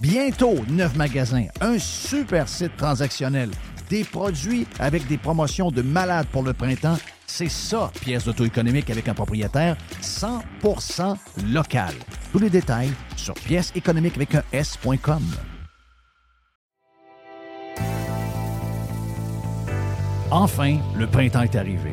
Bientôt, neuf magasins, un super site transactionnel, des produits avec des promotions de malades pour le printemps. C'est ça, pièce d'auto-économique avec un propriétaire 100% local. Tous les détails sur pièce économique avec un S.com. Enfin, le printemps est arrivé.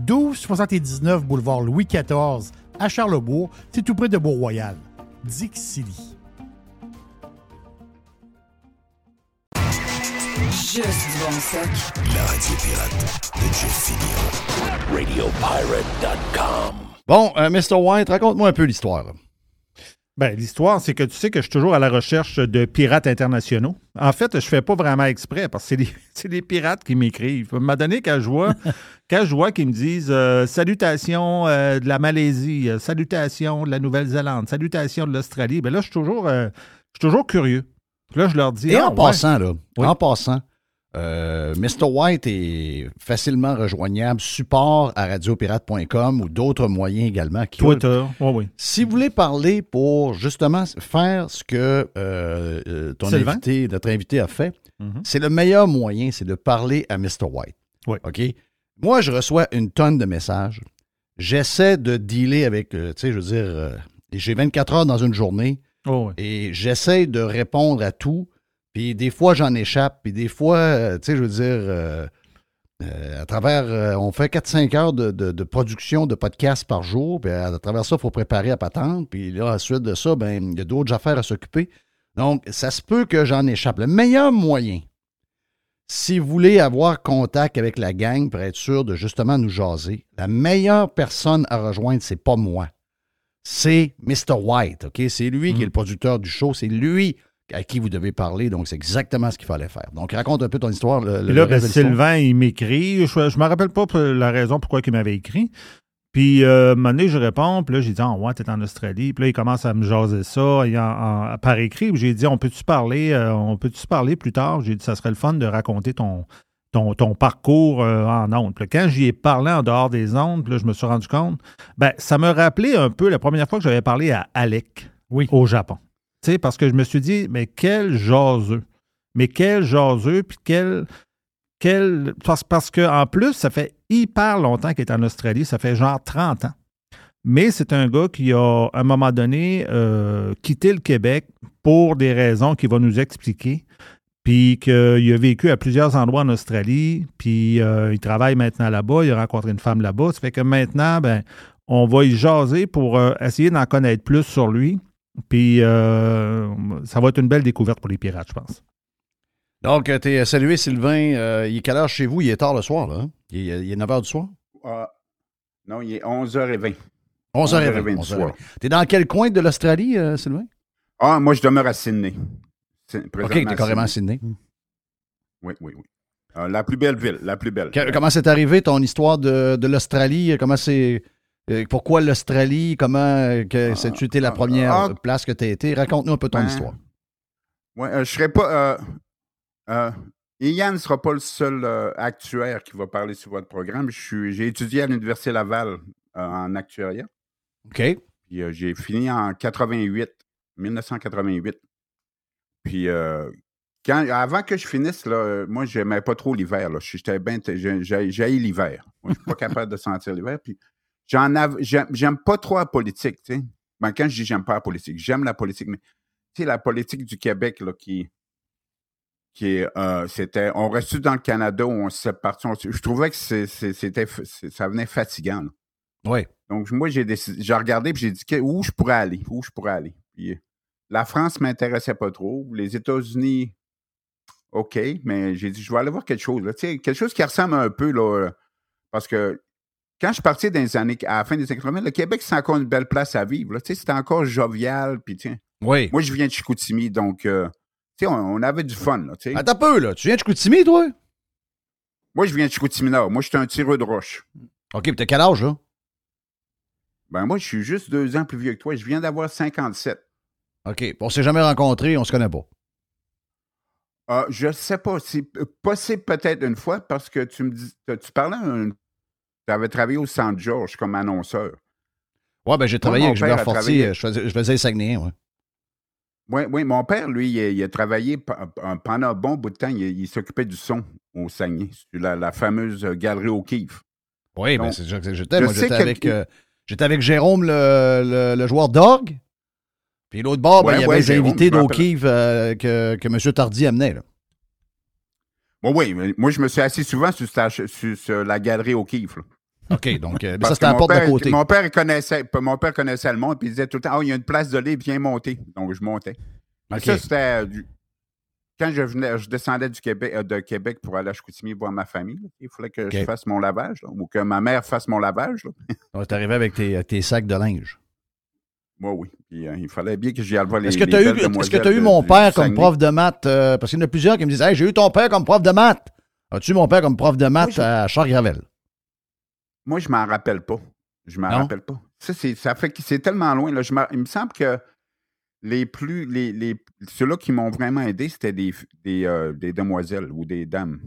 1279 boulevard Louis XIV à Charlebourg. C'est tout près de. Juste du bon stock. La radio pirate de Jeff RadioPirate.com. Bon, euh, Mr. White, raconte-moi un peu l'histoire. Ben, l'histoire, c'est que tu sais que je suis toujours à la recherche de pirates internationaux. En fait, je fais pas vraiment exprès parce que c'est les, pirates qui m'écrivent. À un moment donné, quand je vois, quand je vois qu'ils me disent euh, salutations euh, de la Malaisie, euh, salutations de la Nouvelle-Zélande, salutations de l'Australie, ben là, je suis toujours, je suis toujours curieux. Là, je leur dis. Et en ah, passant, là, en passant, euh, Mr. White est facilement rejoignable, support à radiopirate.com ou d'autres moyens également. Qui Twitter, oui. Si vous voulez parler pour justement faire ce que euh, euh, ton invité, notre invité a fait, mhm. c'est le meilleur moyen, c'est de parler à Mr. White. Oui. OK? Moi, je reçois une tonne de messages. J'essaie de dealer avec, tu sais, je veux dire, j'ai 24 heures dans une journée oh, et j'essaie de répondre à tout. Puis des fois, j'en échappe. Puis des fois, euh, tu sais, je veux dire, euh, Euh, à travers, euh, on fait 4-5 heures de, de- de production de podcasts par jour. Puis à, à travers ça, il faut préparer à patente. Puis là, ensuite de ça, ben, il y a d'autres affaires à s'occuper. Donc, ça se peut que j'en échappe. Le meilleur moyen, si vous voulez avoir contact avec la gang pour être sûr de justement nous jaser, la meilleure personne à rejoindre, c'est pas moi. C'est Mr. White, OK? C'est lui qui est le producteur du show. C'est lui à qui vous devez parler. Donc, c'est exactement ce qu'il fallait faire. Donc, raconte un peu ton histoire. le- là, ben. Sylvain, il m'écrit. Je ne me rappelle pas la raison pourquoi il m'avait écrit. Puis, euh, un moment donné, je réponds. Puis là, j'ai dit, ah, ouais, t'es en Australie. Puis là, il commence à me jaser ça il en- en- par écrit. Puis j'ai dit, on peut-tu parler, euh, on peut-tu se parler plus tard? J'ai dit, ça serait le fun de raconter ton, ton, ton parcours euh, en ondes. Puis là, quand j'y ai parlé en dehors des ondes, puis là, je me suis rendu compte, ben, ça me rappelait un peu la première fois que j'avais parlé à Alec Oui. au Japon. Parce que je me suis dit, mais quel jaseux. Mais quel jaseux, puis quel. quel parce, parce qu'en plus, ça fait hyper longtemps qu'il est en Australie, ça fait genre 30 ans. Mais c'est un gars qui a, à un moment donné, euh, quitté le Québec pour des raisons qu'il va nous expliquer. Puis qu'il a vécu à plusieurs endroits en Australie, puis euh, il travaille maintenant là-bas, il a rencontré une femme là-bas. Ça fait que maintenant, ben, on va y jaser pour euh, essayer d'en connaître plus sur lui. Puis euh, ça va être une belle découverte pour les pirates, je pense. Donc, tu es salué, Sylvain. Euh, il est quelle heure chez vous? Il est tard le soir, là. hein? Il, est, il est 9 h du soir? Ah, non, il est 11h20. 11h20. 11h20 du soir. Tu es dans quel coin de l'Australie, euh, Sylvain? Ah, moi, je demeure à Sydney. OK, tu es carrément à Sydney. Oui, oui, oui. La plus belle ville, la plus belle. Que- comment c'est arrivé ton histoire de, de l'Australie? Comment c'est. Euh, pourquoi l'Australie? Comment euh, que c'est-tu été la première ah, place que tu as été? Raconte-nous un peu ton Ben, histoire. Ouais, euh, je serais pas. Euh, euh, Ian ne sera pas le seul euh, actuaire qui va parler sur votre programme. Je J'ai étudié à l'Université Laval euh, en actuariat. OK. Puis euh, j'ai fini en 88, 1988. Puis euh, quand, avant que je finisse, là, euh, moi, j'aimais pas trop l'hiver. là. J'étais bien. j'ai- l'hiver. Je suis pas capable de sentir l'hiver. Puis j'en av- j'aime j'aime pas trop la politique, tu sais. Ben, quand je dis j'aime pas la politique, j'aime la politique, mais tu sais, la politique du Québec, là, qui, qui euh, c'était, on reste dans le Canada où on se sépare. on se- Je trouvais que c'est- c'est- c'était, c'est- ça venait fatigant. là. Oui. Donc, moi, j'ai décidé, j'ai regardé et j'ai dit que- où je pourrais aller, où je pourrais aller. Puis, la France m'intéressait pas trop. Les États-Unis, OK, mais j'ai dit, je vais aller voir quelque chose. Là. Tu sais, quelque chose qui ressemble un peu, là, euh, parce que quand je suis parti dans les années, à la fin des années 80, le Québec, c'est encore une belle place à vivre. là. Tu sais, c'était encore jovial. Puis, tiens, Oui. moi, je viens de Chicoutimi, donc, euh, tu sais, on, on avait du fun. Là. Attends un peu, là. Tu viens de Chicoutimi, toi? Moi, je viens de Chicoutimi Nord. Moi, je suis un tireur de roche. OK, puis t'as quel âge, là? Ben, moi, je suis juste deux ans plus vieux que toi. Je viens d'avoir 57. OK. On s'est jamais rencontrés, on se connaît pas. Ah, je ne sais pas. C'est possible peut-être une fois parce que tu me dis. Tu tu parlais. Tu avais travaillé au Centre Georges comme annonceur. Ouais, ben j'ai travaillé avec Gilbert Fortier. travaillé- Je faisais, je faisais les Saguenayens, ouais. Oui, oui, mon père, lui, il, a- il a travaillé pe- pe- pendant un bon bout de temps. Il, il s'occupait du son au Saguenay, sur la, la fameuse galerie O'Keeffe. Oui, ben c'est que j'étais. Moi, j'étais que- avec, euh, j'étais avec Jérôme, le, le- le joueur d'orgue. Puis l'autre bord, ben, il y ouais, avait les Jérôme, invités me rappelle. d'O'Keefe euh, que, que M. Tardy amenait. Là. Bon, oui, moi, je me suis assis souvent sur, sur- sur la galerie O'Keeffe. OK, donc euh, ça, c'était la mon porte père, côté. Mon père, connaissait, mon père connaissait le monde, puis il disait tout le temps Ah, il y a une place de libre, viens monter. Donc, je montais. Mais OK. Ça, c'était. euh, du- Quand je venais, je descendais du Québec, euh, de Québec pour aller à Chicoutimi voir ma famille, là, il fallait que je fasse mon lavage, là, ou que ma mère fasse mon lavage. Là. Ouais, T'es arrivé avec tes, tes sacs de linge. Moi, oui. Puis, euh, il fallait bien que j'y aille voir les Est-ce que tu as eu, que t'as eu de- mon père comme Saguenay. prof de maths? euh, parce qu'il y en a plusieurs qui me disent Hey, j'ai eu ton père comme prof de maths. As-tu eu mon père comme prof de maths à Charles-Gravel? Moi, je m'en rappelle pas. Je m'en rappelle pas. Ça, c'est, ça fait que c'est tellement loin. Là. Je il me semble que les plus. Les, les, ceux-là qui m'ont vraiment aidé, c'était des, des, euh, des demoiselles ou des dames.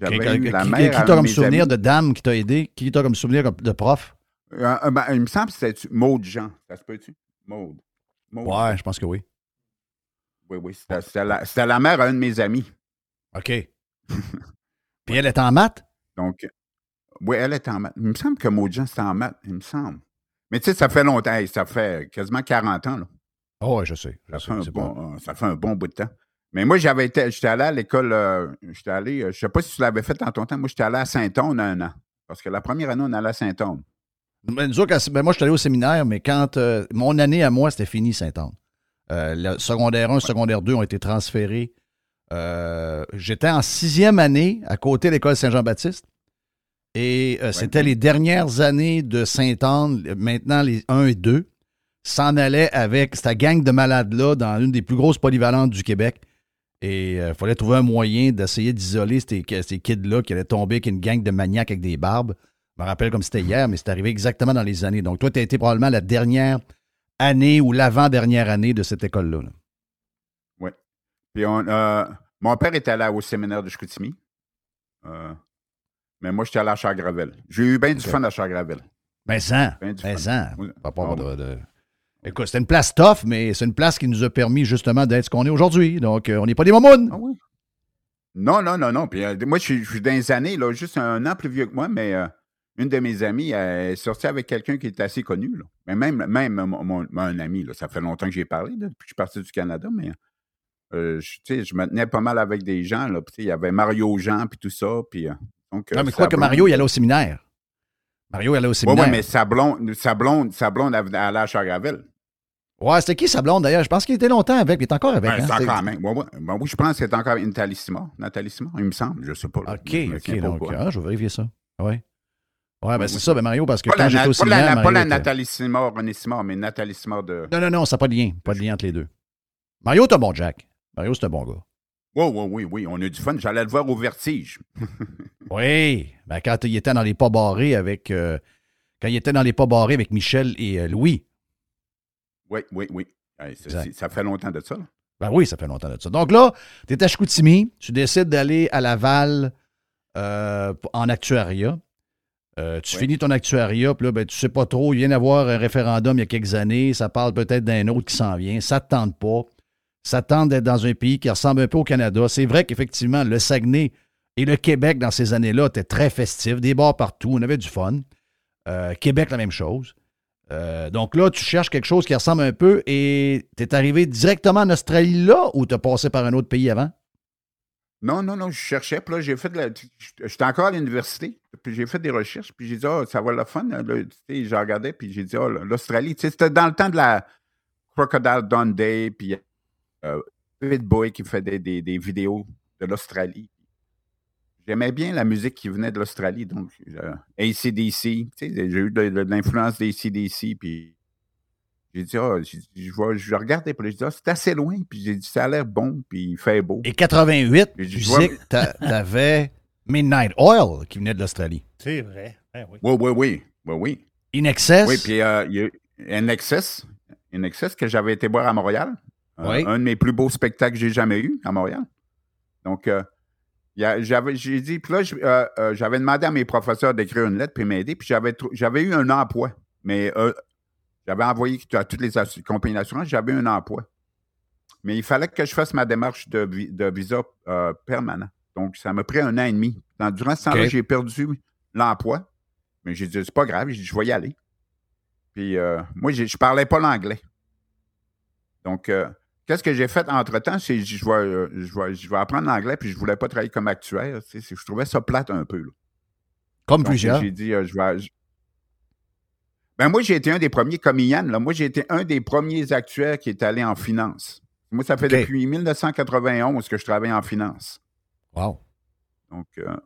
J'avais la qui- mère qui t'a comme souvenir amis. de dame qui t'a aidé? Qui t'a comme souvenir de prof? Euh, euh, ben, il me semble que c'était Maude Jean. Ça se peut-tu? Maude. Ouais, je pense que oui. Oui, oui. C'était, la, la mère à un de mes amis. OK. Puis elle est en maths? Donc, oui, elle est en maths. Il me semble que Jean, c'était en maths. Il me semble. Mais tu sais, ça fait longtemps. Hey, ça fait quasiment 40 ans. Là. Oh, ouais, je sais. Je Ça sais, fait, un c'est bon, bon. euh, ça fait un bon bout de temps. Mais moi, j'avais été, j'étais allé à l'école, euh, j'étais allé, euh, je sais pas si tu l'avais fait dans ton temps, moi, j'étais allé à Saint-Onge un an. Parce que la première année, on allait à Saint-Onge. Ben, nous autres, ben, moi, je suis allé au séminaire, mais quand euh, mon année à moi, c'était fini Saint-Anne. Euh, le secondaire 1, secondaire 2 ont été transférés. Euh, J'étais en sixième année à côté de l'école Saint-Jean-Baptiste. Et euh, c'était les dernières années de Saint-Anne, maintenant les 1 et 2, s'en allaient avec cette gang de malades-là dans une des plus grosses polyvalentes du Québec. Et il fallait trouver un moyen d'essayer d'isoler ces, ces kids-là qui allaient tomber avec une gang de maniaques avec des barbes. Je me rappelle comme c'était hier, mais c'est arrivé exactement dans les années. Donc, toi, tu as été probablement la dernière année ou l'avant-dernière année de cette école-là. là. Puis on, euh, mon père était allé au séminaire de Chicoutimi. Euh, mais moi, j'étais allé à Chargravel. J'ai eu bien du fun à Chargravel. Ben, ça. Ben du Ben, ça. Oui. Pas de- de- Écoute, c'était une place tough, mais c'est une place qui nous a permis justement d'être ce qu'on est aujourd'hui. Donc, euh, on n'est pas des momounes. Ah oui? Non, non, non, non. Puis, euh, moi, je suis, je suis dans les années, là, juste un an plus vieux que moi, mais euh, une de mes amies elle est sortie avec quelqu'un qui est assez connu. Là. Mais même, même mon, mon- mon ami, là, ça fait longtemps que j'ai parlé, là, depuis que je suis parti du Canada, mais je, je me tenais pas mal avec des gens. Là, puis, il y avait Mario Jean, puis tout ça. Puis, donc, euh, Non, mais quoi que Mario, il allait au séminaire. Mario, il allait au Oui, séminaire. oui, mais sa blonde, sa blonde, sa blonde elle allait à Chargravel. Ouais, c'était qui sa blonde d'ailleurs? Je pense qu'il était longtemps avec, il est encore avec. Ben, hein? c'est encore même. Ouais, ouais. Ben oui, je pense que c'est encore. Nathalie Simard, il me semble. Je sais pas. là. OK, Je OK. pas Donc, ah, je vais vérifier ça. Ouais. Ouais, ben Oui, c'est oui. ça, ben Mario, parce que Pas quand la, j'étais au pas la- séminaire. pas Mario la était- Nathalie Simard, René Simard, mais Nathalie Simard de. Non, non, non, ça n'a pas de lien. Pas de lien entre les deux. Mario, c'est un bon Jack. Mario, c'est un bon gars. Oui, oui, oui, oui. On a eu du fun. J'allais le voir au vertige. Oui. Ben, quand il était dans les pas barrés avec. euh, quand il était dans les pas barrés avec Michel et euh, Louis. Oui, oui, oui. Ça, fait longtemps de ça. là. Ben oui, ça fait longtemps de ça. Donc là, tu es à Chicoutimi, tu décides d'aller à Laval euh, en actuariat. Euh, tu Oui. finis ton actuariat, puis là, ben, tu sais pas trop. Il vient d'avoir un référendum il y a quelques années. Ça parle peut-être d'un autre qui s'en vient. Ça te tente pas. Ça te tente d'être dans un pays qui ressemble un peu au Canada. C'est vrai qu'effectivement, le Saguenay et le Québec, dans ces années-là, étaient très festifs. Des bars partout. On avait du fun. Euh, Québec, la même chose. Euh, donc là, tu cherches quelque chose qui ressemble un peu et tu es arrivé directement en Australie là ou tu as passé par un autre pays avant? Non, non, non, je cherchais. Puis là, j'ai fait de la. J'étais encore à l'université. Puis j'ai fait des recherches. Puis j'ai dit, ah, ça va le fun. j'ai regardé. Puis j'ai dit, ah, l'Australie. Tu sais, c'était dans le temps de la Crocodile Dundee. Puis euh, David Bowie qui fait des, des- des vidéos de l'Australie. J'aimais bien la musique qui venait de l'Australie. Donc, euh, ACDC. Tu sais, j'ai eu de, de- de l'influence d'ACDC. Puis j'ai dit, ah, dit, je, regardais. Puis j'ai dit, ah, c'est assez loin. Puis j'ai dit, ça a l'air bon. Puis il fait beau. Et 88, Et tu je vois- sais que t'a- t'avais Midnight Oil qui venait de l'Australie. C'est vrai. Ben oui. Oui, oui, oui. Oui, oui. In Excess, Oui, puis euh, il y a eu NXS, NXS que j'avais été voir à Montréal. Euh, Oui. Un de mes plus beaux spectacles que j'ai jamais eu à Montréal. Donc, euh, j'ai dit, puis là, euh, j'avais demandé à mes professeurs d'écrire une lettre puis m'aider, puis j'avais, eu un emploi. Mais j'avais envoyé à toutes les compagnies d'assurance, j'avais eu un emploi. Mais il fallait que je fasse ma démarche de, vi- de visa euh, permanent. Donc, ça m'a pris un an et demi. Dans- durant ce temps-là, j'ai perdu l'emploi. Mais j'ai dit, c'est pas grave, dit, je vais y aller. Puis euh, moi, je parlais pas l'anglais. Donc, euh, qu'est-ce que j'ai fait entre-temps? C'est je vais, euh, je, vais, je vais apprendre l'anglais, puis je voulais pas travailler comme actuaire. tu sais, c'est- Je trouvais ça plate un peu. là. comme Donc, plusieurs. J'ai dit, euh, je vais. je- Ben, moi, j'ai été un des premiers, comme Yann, là, moi, j'ai été un des premiers actuaires qui est allé en finance. Moi, ça fait depuis 1991 que je travaille en finance. Wow. Donc, euh,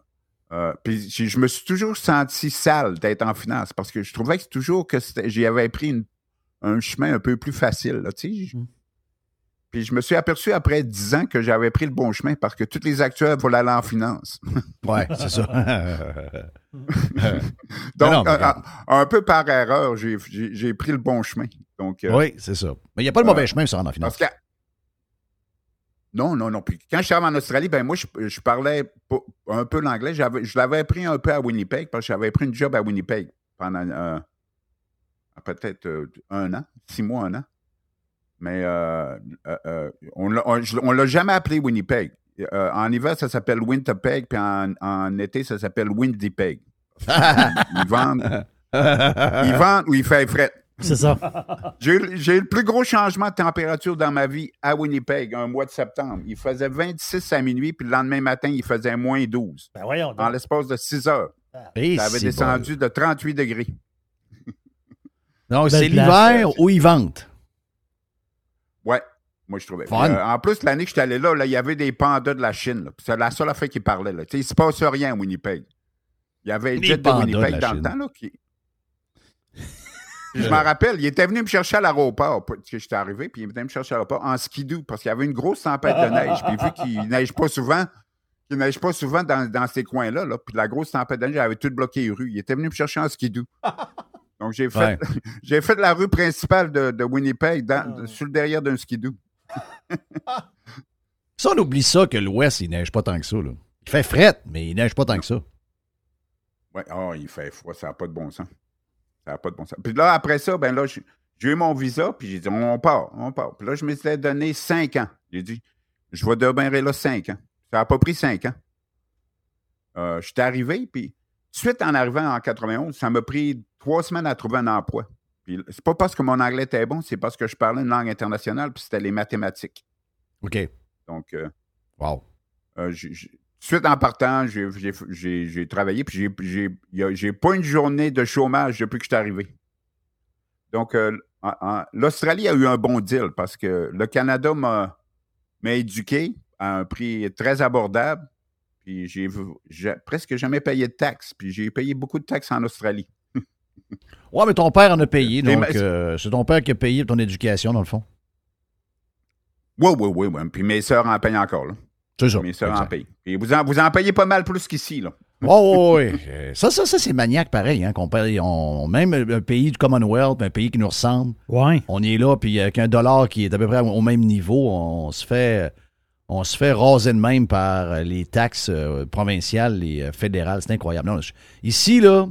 euh, puis je me suis toujours senti sale d'être en finance parce que je trouvais que toujours que j'y avais pris une- un chemin un peu plus facile. Là, tu sais. Mm. Puis je me suis aperçu après 10 ans que j'avais pris le bon chemin parce que tous les actuels voulaient aller en finance. Ouais, c'est ça. Donc, non, mais regarde. un peu par erreur, j'ai- pris le bon chemin. Donc, euh, oui, c'est ça. Mais il n'y a pas de Euh, mauvais chemin rendre en finance. Parce que. Non, non, non. Puis quand je suis arrivé en Australie, ben moi, je, je parlais un peu l'anglais. Je l'avais appris un peu à Winnipeg parce que j'avais pris une job à Winnipeg pendant euh, peut-être un an, six mois, un an. Mais euh, euh, euh, on on l'a jamais appelé Winnipeg. Euh, en hiver, ça s'appelle Winterpeg, puis en, en été, ça s'appelle Windypeg. Ils vendent, ils vendent où il fait fret. C'est ça. J'ai eu le plus gros changement de température dans ma vie à Winnipeg, un mois de septembre. Il faisait 26 à minuit, puis le lendemain matin, il faisait moins 12. Ben voyons En l'espace de 6 heures. Et Ça avait c'est descendu de 38 degrés. Donc, c'est l'hiver où ils vendent. Ouais, moi, je trouvais. Fun. Euh, en plus, l'année que j'étais allé là, là, il y avait des pandas de la Chine. C'est la seule affaire qui parlait. Là. Il ne se passe rien à Winnipeg. Il y avait Des Jet de de Winnipeg la dans Chine. le temps. Là, qui... Je m'en rappelle, il était venu me chercher à l'aéroport, parce que j'étais arrivé, puis il venait me chercher à l'aéroport en skidoo, parce qu'il y avait une grosse tempête de neige. Puis vu qu'il neige pas souvent, qu'il neige pas souvent dans, dans ces coins-là, là, puis la grosse tempête de neige avait tout bloqué les rues. Il était venu me chercher en skidoo. Donc j'ai fait, j'ai fait la rue principale de, de Winnipeg dans- sur le derrière d'un skidoo. Ça, on oublie ça que l'Ouest, il neige pas tant que ça. Là. Il fait fret, mais il neige pas tant que ça. Ouais, ah, il fait froid, ça n'a pas de bon sens. Ça n'a pas de bon sens. Puis là, après ça, ben là, j'ai eu mon visa, puis j'ai dit, on part, on part. Puis là, je m'étais donné cinq ans. J'ai dit, je vais demeurer là cinq ans. Ça n'a pas pris cinq ans. Euh, je suis arrivé, puis suite en arrivant en 91, ça m'a pris trois semaines à trouver un emploi. Puis c'est pas parce que mon anglais était bon, c'est parce que je parlais une langue internationale, puis c'était les mathématiques. OK. Donc, euh, Wow. euh, suite en partant, j'ai- travaillé, puis j'ai- pas une journée de chômage depuis que je suis arrivé. Donc, euh, l'Australie a eu un bon deal parce que le Canada m'a éduqué à un prix très abordable. Puis j'ai presque jamais payé de taxes. Puis j'ai payé beaucoup de taxes en Australie. Ouais, mais ton père en a payé, donc euh, c'est ton père qui a payé ton éducation, dans le fond? Oui, oui, oui, oui. Puis mes sœurs en payent encore. Là. C'est ça. Mes sœurs en payent. Puis vous en, vous en payez pas mal plus qu'ici. là. Oh, oui, oui. Euh, Ça, ça, ça c'est maniaque pareil. Hein, qu'on paye, on, même un pays du Commonwealth, un pays qui nous ressemble, Ouais. on est là, puis avec un dollar qui est à peu près au même niveau, on se fait, on se fait raser de même par les taxes euh, provinciales et euh, fédérales. C'est incroyable. Ici, là,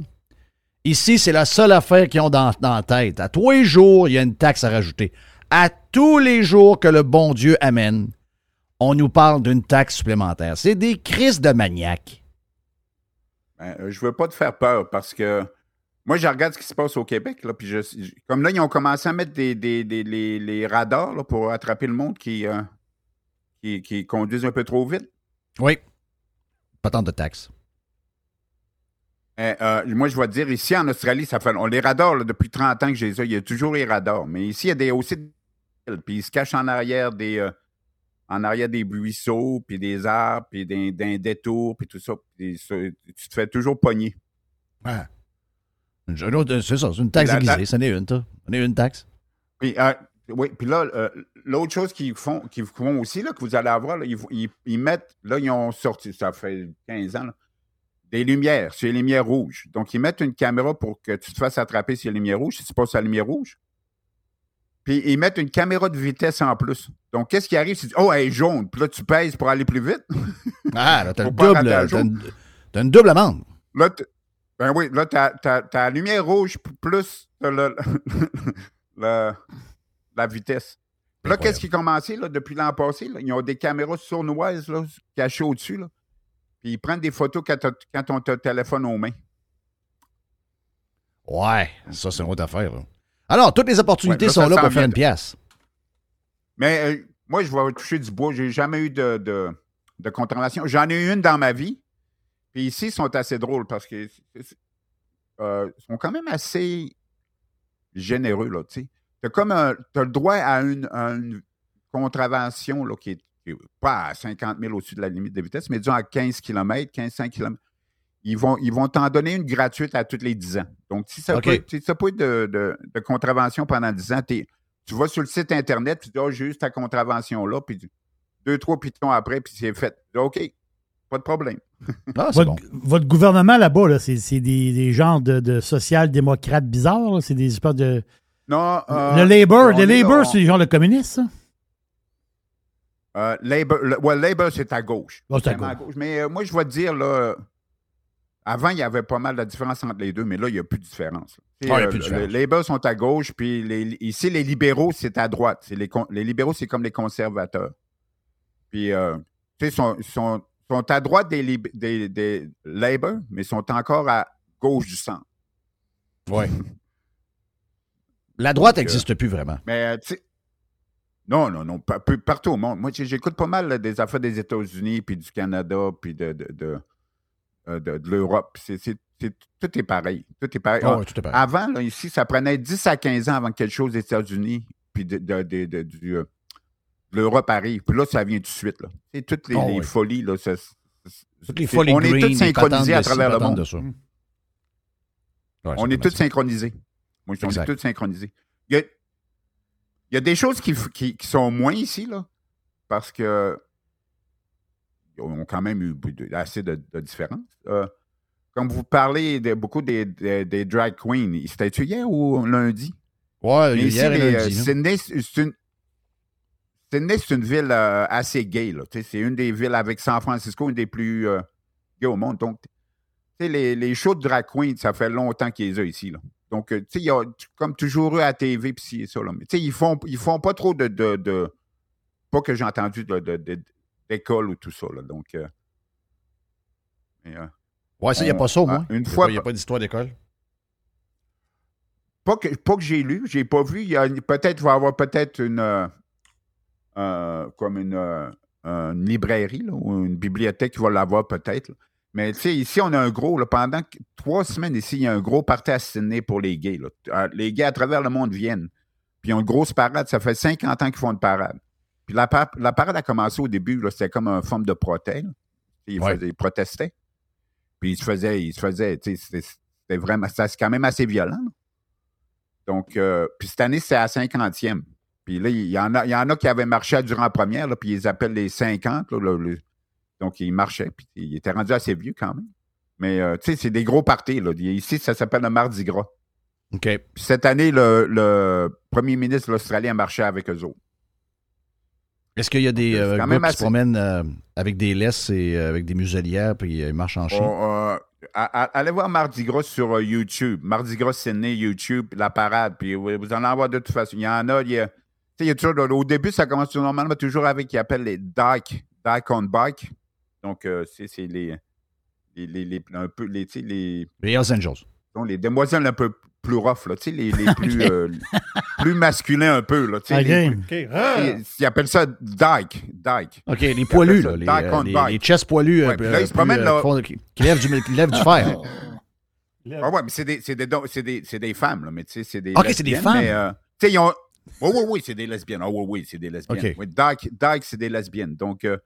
ici, c'est la seule affaire qu'ils ont dans, la tête. À tous les jours, il y a une taxe à rajouter. À tous les jours que le bon Dieu amène, on nous parle d'une taxe supplémentaire. C'est des crises de maniaques. Ben, euh, je veux pas te faire peur parce que moi, je regarde ce qui se passe au Québec. Là, comme là, ils ont commencé à mettre des, radars pour attraper le monde qui, euh, qui, qui conduisent un peu trop vite? Oui. Pas tant de taxes. Euh, euh, moi, je vais te dire, ici en Australie, ça fait. On, les radars, là, depuis 30 ans que j'ai ça, il y a toujours les radars. Mais ici, il y a des, aussi des. Puis ils se cachent en arrière des. euh, en arrière des buisseaux, puis des arbres, puis d'un d'un détour, puis tout ça. Puis tu te fais toujours pogner. Autre- C'est ça, c'est une taxe aiguisée. Ça n'est une, ça. Ça n'est une taxe. Puis, euh, oui, puis là, euh, l'autre chose qu'ils font, qu'ils font aussi, là, que vous allez avoir, là, ils, ils- ils mettent, là, ils ont sorti, ça fait 15 ans, là, des lumières, sur les lumières rouges. Donc, ils mettent une caméra pour que tu te fasses attraper sur les lumières rouges, si tu passes à la lumière rouge. Puis, ils mettent une caméra de vitesse en plus. Donc, qu'est-ce qui arrive? C'est, oh, elle est jaune. Puis là, tu pèses pour aller plus vite. Ah, là, t'as pas double. T'as une, une double amende. Là, ben oui, là, t'as, la lumière rouge plus le- le- la vitesse. Puis là, qu'est-ce qui a commencé là, depuis l'an passé? là? Ils ont des caméras sournoises là, cachées au-dessus. Là. Puis ils prennent des photos quand, quand on t'a le téléphone aux mains. Ouais, ça, c'est une autre affaire. là. Alors, toutes les opportunités Ouais, sont là pour faire une pièce. Mais euh, moi, je vais toucher du bois. J'ai jamais eu de, de, de contravention. J'en ai eu une dans ma vie. Puis ici, ils sont assez drôles parce c'est- euh, sont quand même assez généreux, là, tu sais. Comme un- t'as le droit à une, à une contravention là, qui est, qui est pas à 50 000 au-dessus de la limite de vitesse, mais disons à 15 km, 15-5 km. Ils vont, ils vont t'en donner une gratuite à tous les 10 ans. Donc, si ça peut, si ça peut être de, de, de contravention pendant 10 ans, t'es- tu vas sur le site Internet, tu dis, oh, j'ai eu ta contravention-là, puis deux, trois pitons après, puis c'est fait. Tu dis, OK, pas de problème. Ah, Votre, bon. votre gouvernement là-bas, là, c'est c'est des, des genres de, de social-démocrates bizarres. C'est des espèces de. Non. euh, le Labour, le Labour, c'est genre le communiste, ça? Euh, Labour, le, ouais, Labour, c'est à gauche. Oh, c'est à gauche. Mais euh, moi, je vais te dire, là, avant, il y avait pas mal de différence entre les deux, mais là, il n'y a plus de différence. sais, Ah, euh. Les Labour sont à gauche, puis les- ici, les libéraux, c'est à droite. C'est les, les libéraux, c'est comme les conservateurs. Puis, tu sais, sont, sont, sont à droite des, des, des Labour, mais sont encore à gauche du centre. Ouais. La droite Donc, euh, n'existe plus vraiment. Mais, euh, tu sais, non, non, non, partout au monde. Moi, j'écoute pas mal là, des affaires des États-Unis, puis du Canada, puis de, de, de, euh, de- de l'Europe. C'est- c'est- c'est- tout est pareil. Tout est pareil. Ah ouais, tout est pareil. Avant, là, ici, ça prenait 10 à 15 ans avant que quelque chose des États-Unis, puis de, de- de- de- du, euh, de l'Europe arrive. Puis là, ça vient tout de suite. Là. C'est toutes les, Oh, les oui. folies. Là, ça- Toutes les folies on est tous synchronisés à travers le monde. Ouais, On est tous synchronisés. Moi, on Exact. est tous synchronisés. Il y a, il y a des choses qui, qui- qui sont moins ici, là, parce que ont quand même eu assez de, de différences. Euh, comme vous parlez de, beaucoup des, des, des drag queens, c'était-tu hier ou lundi? Ouais, hier et lundi. euh. Sydney, c'est une, une ville euh, assez gay. C'est une des villes avec San Francisco, une des plus euh, gays au monde. Donc, tu sais, les, les shows de drag queen, ça fait longtemps qu'ils les ont ici. Là. Donc, euh, tu sais, il y a comme toujours eu à la TV, puis ci et ça. Là. Mais tu sais, ils font, ils font pas trop de... de, de- pas que j'ai entendu de- d'école ou tout ça. Là. Donc, euh, mais, euh, Ouais, ça, il n'y a pas ça. Ah, une Il y a fois- pas- Il n'y a pas d'histoire d'école. pas que, pas que j'ai lu, j'ai pas vu. Il y a peut-être va y avoir peut-être une euh, comme une, une librairie là, ou une bibliothèque qui va l'avoir peut-être. Mais tu sais, ici, on a un gros, là, pendant trois semaines ici, il y a un gros party à Sydney pour les gays. là. Euh, Les gays à travers le monde viennent. Puis ils ont une grosse parade. Ça fait 50 ans qu'ils font une parade. Puis la, la parade a commencé au début, c'était comme une forme de là. Ils, Ouais. faisaient- ils protestaient. Puis ils se faisaient, ils se faisaient, tu sais, c'était vraiment, c'était quand même assez violent. là. Donc, euh, puis cette année, c'est à 50e. Puis là, il y en a, il y en a qui avaient marché durant la première, là, puis ils appellent les 50. là, le- le- donc, ils marchaient, puis ils étaient rendus assez vieux quand même. Mais, euh, tu sais, c'est des gros parties. Là. Ici, ça s'appelle le Mardi Gras. OK. Puis cette année, le, le premier ministre de l'Australie a marché avec eux autres. Est-ce qu'il y a des euh, gars même qui se promènent euh, avec des laisses et avec des muselières, puis ils marchent en chien? À- à- allez voir Mardi Gras sur YouTube. Mardi Gras Sydney, YouTube, la parade. Puis vous, en voir de toute façon. Il y en a, il y a, tu sais, il y a toujours, au début, ça commence normalement toujours avec qu'ils appellent les dyke, dyke on bike. Donc, euh, c'est c'est les, les, les, les- un peu, les, les, Les Hells Angels. donc, les demoiselles un peu plus rough, là, tu sais, les, les plus, euh, plus masculins un peu, là, tu sais, les- OK. OK. Ah! ils, ils appellent ça dyke, dyke. OK, les poilus, là, les, euh, on les, les chess poilus. euh, Ouais, puis là, euh, ils se promènent, euh, là. font- qui, qui lèvent du, qui lèvent du fer. Ah ouais, mais c'est des, c'est des, c'est des, c'est des femmes, là, mais tu sais, c'est des Ok, c'est des femmes. mais, euh, tu sais, ils ont... Oui, oui, oui, c'est des lesbiennes. Ah oui, oui, c'est des lesbiennes. Ok. Oui, Dyke, Dyke, c'est des lesbiennes. Donc, euh,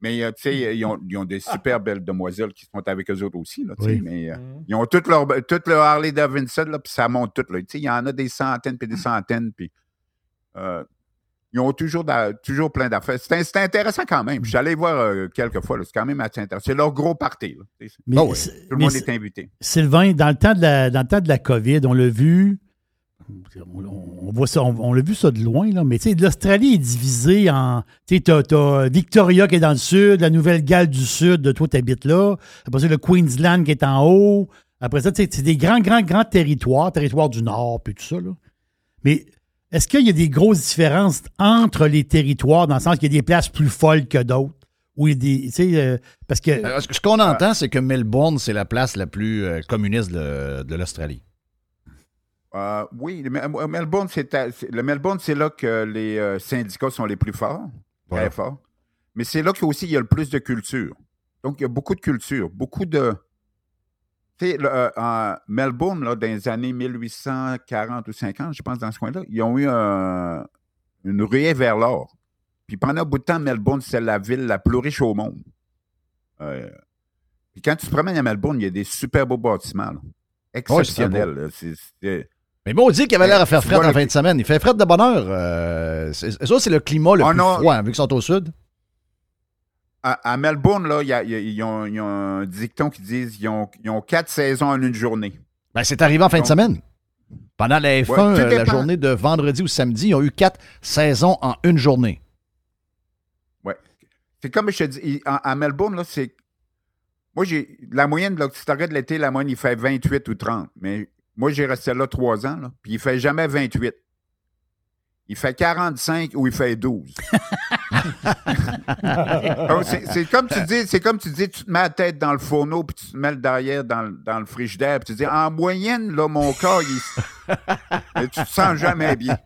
mais, euh, tu sais, ils ont, ils ont des super belles demoiselles qui sont avec eux autres aussi, là, tu sais, Oui. mais euh, ils ont toutes leur, toutes leur Harley Davidson, là, puis ça monte tout, là. Tu sais, il y en a des centaines, puis des centaines, puis... euh, ils ont toujours, toujours plein d'affaires. C'est c'est intéressant quand même. Allé voir euh, quelques fois. C'est quand même assez intéressant. C'est leur gros là. Mais, Ah oui. Tout le monde est invité. Sylvain, dans le temps de la, dans le temps de la COVID, on l'a vu. On, voit ça, on, l'a vu ça de loin, là, mais tu l'Australie est divisée en. Tu t'as, t'as Victoria qui est dans le sud, la Nouvelle-Galles du sud, de toi, t'habites là. Après ça, le Queensland qui est en haut. Après ça, tu c'est des grands, grands, grands territoires, territoires du Nord, puis tout ça. Mais est-ce qu'il y a des grosses différences entre les territoires, dans le sens qu'il y a des places plus folles que d'autres? Tu sais, euh, parce que. Euh, ce ce qu'on entend, c'est que Melbourne, c'est la place la plus euh, communiste de l'Australie. Euh, oui, Melbourne, c'est le Melbourne, c'est là que les euh, syndicats sont les plus forts, Voilà. très forts. Mais c'est là qu'aussi il y a le plus de culture. Donc, il y a beaucoup de culture, beaucoup de. Tu sais, euh, Melbourne, là, dans les années 1840 ou 50, je pense, dans ce coin-là, ils ont eu un- une ruée vers l'or. Puis pendant un bout de temps, Melbourne, c'est la ville la plus riche au monde. Euh, puis quand tu te promènes à Melbourne, il y a des super beaux bâtiments. là. Exceptionnels. Mais bon, on dit qu'il avait l'air à faire fret en fin de semaine. Il fait fret de bonheur. euh, c'est- ça, c'est le climat le Oh plus non. froid, hein, vu qu'ils sont au sud. À, à Melbourne, là, il y a- il y a- ils, ont, ils ont un dicton qui dit ils ont, ont quatre saisons en une journée. Ben, c'est arrivé en fin de semaine. Pendant la F1, Ouais, tout euh, la journée de vendredi ou samedi, ils ont eu quatre saisons en une journée. C'est comme je te dis, à Melbourne, là, c'est. Moi, j'ai. La moyenne, là, si tu regardes l'été, la moyenne, il fait 28 ou 30. Mais moi, j'ai resté là trois ans, là, puis il fait jamais 28. Il fait 45 ou il fait 12. Donc, c'est comme tu dis, c'est comme tu dis, tu te mets la tête dans le fourneau, puis tu te mets le derrière dans, le- dans le frigidaire, puis tu dis, en moyenne, là, mon corps, il, tu te sens jamais bien.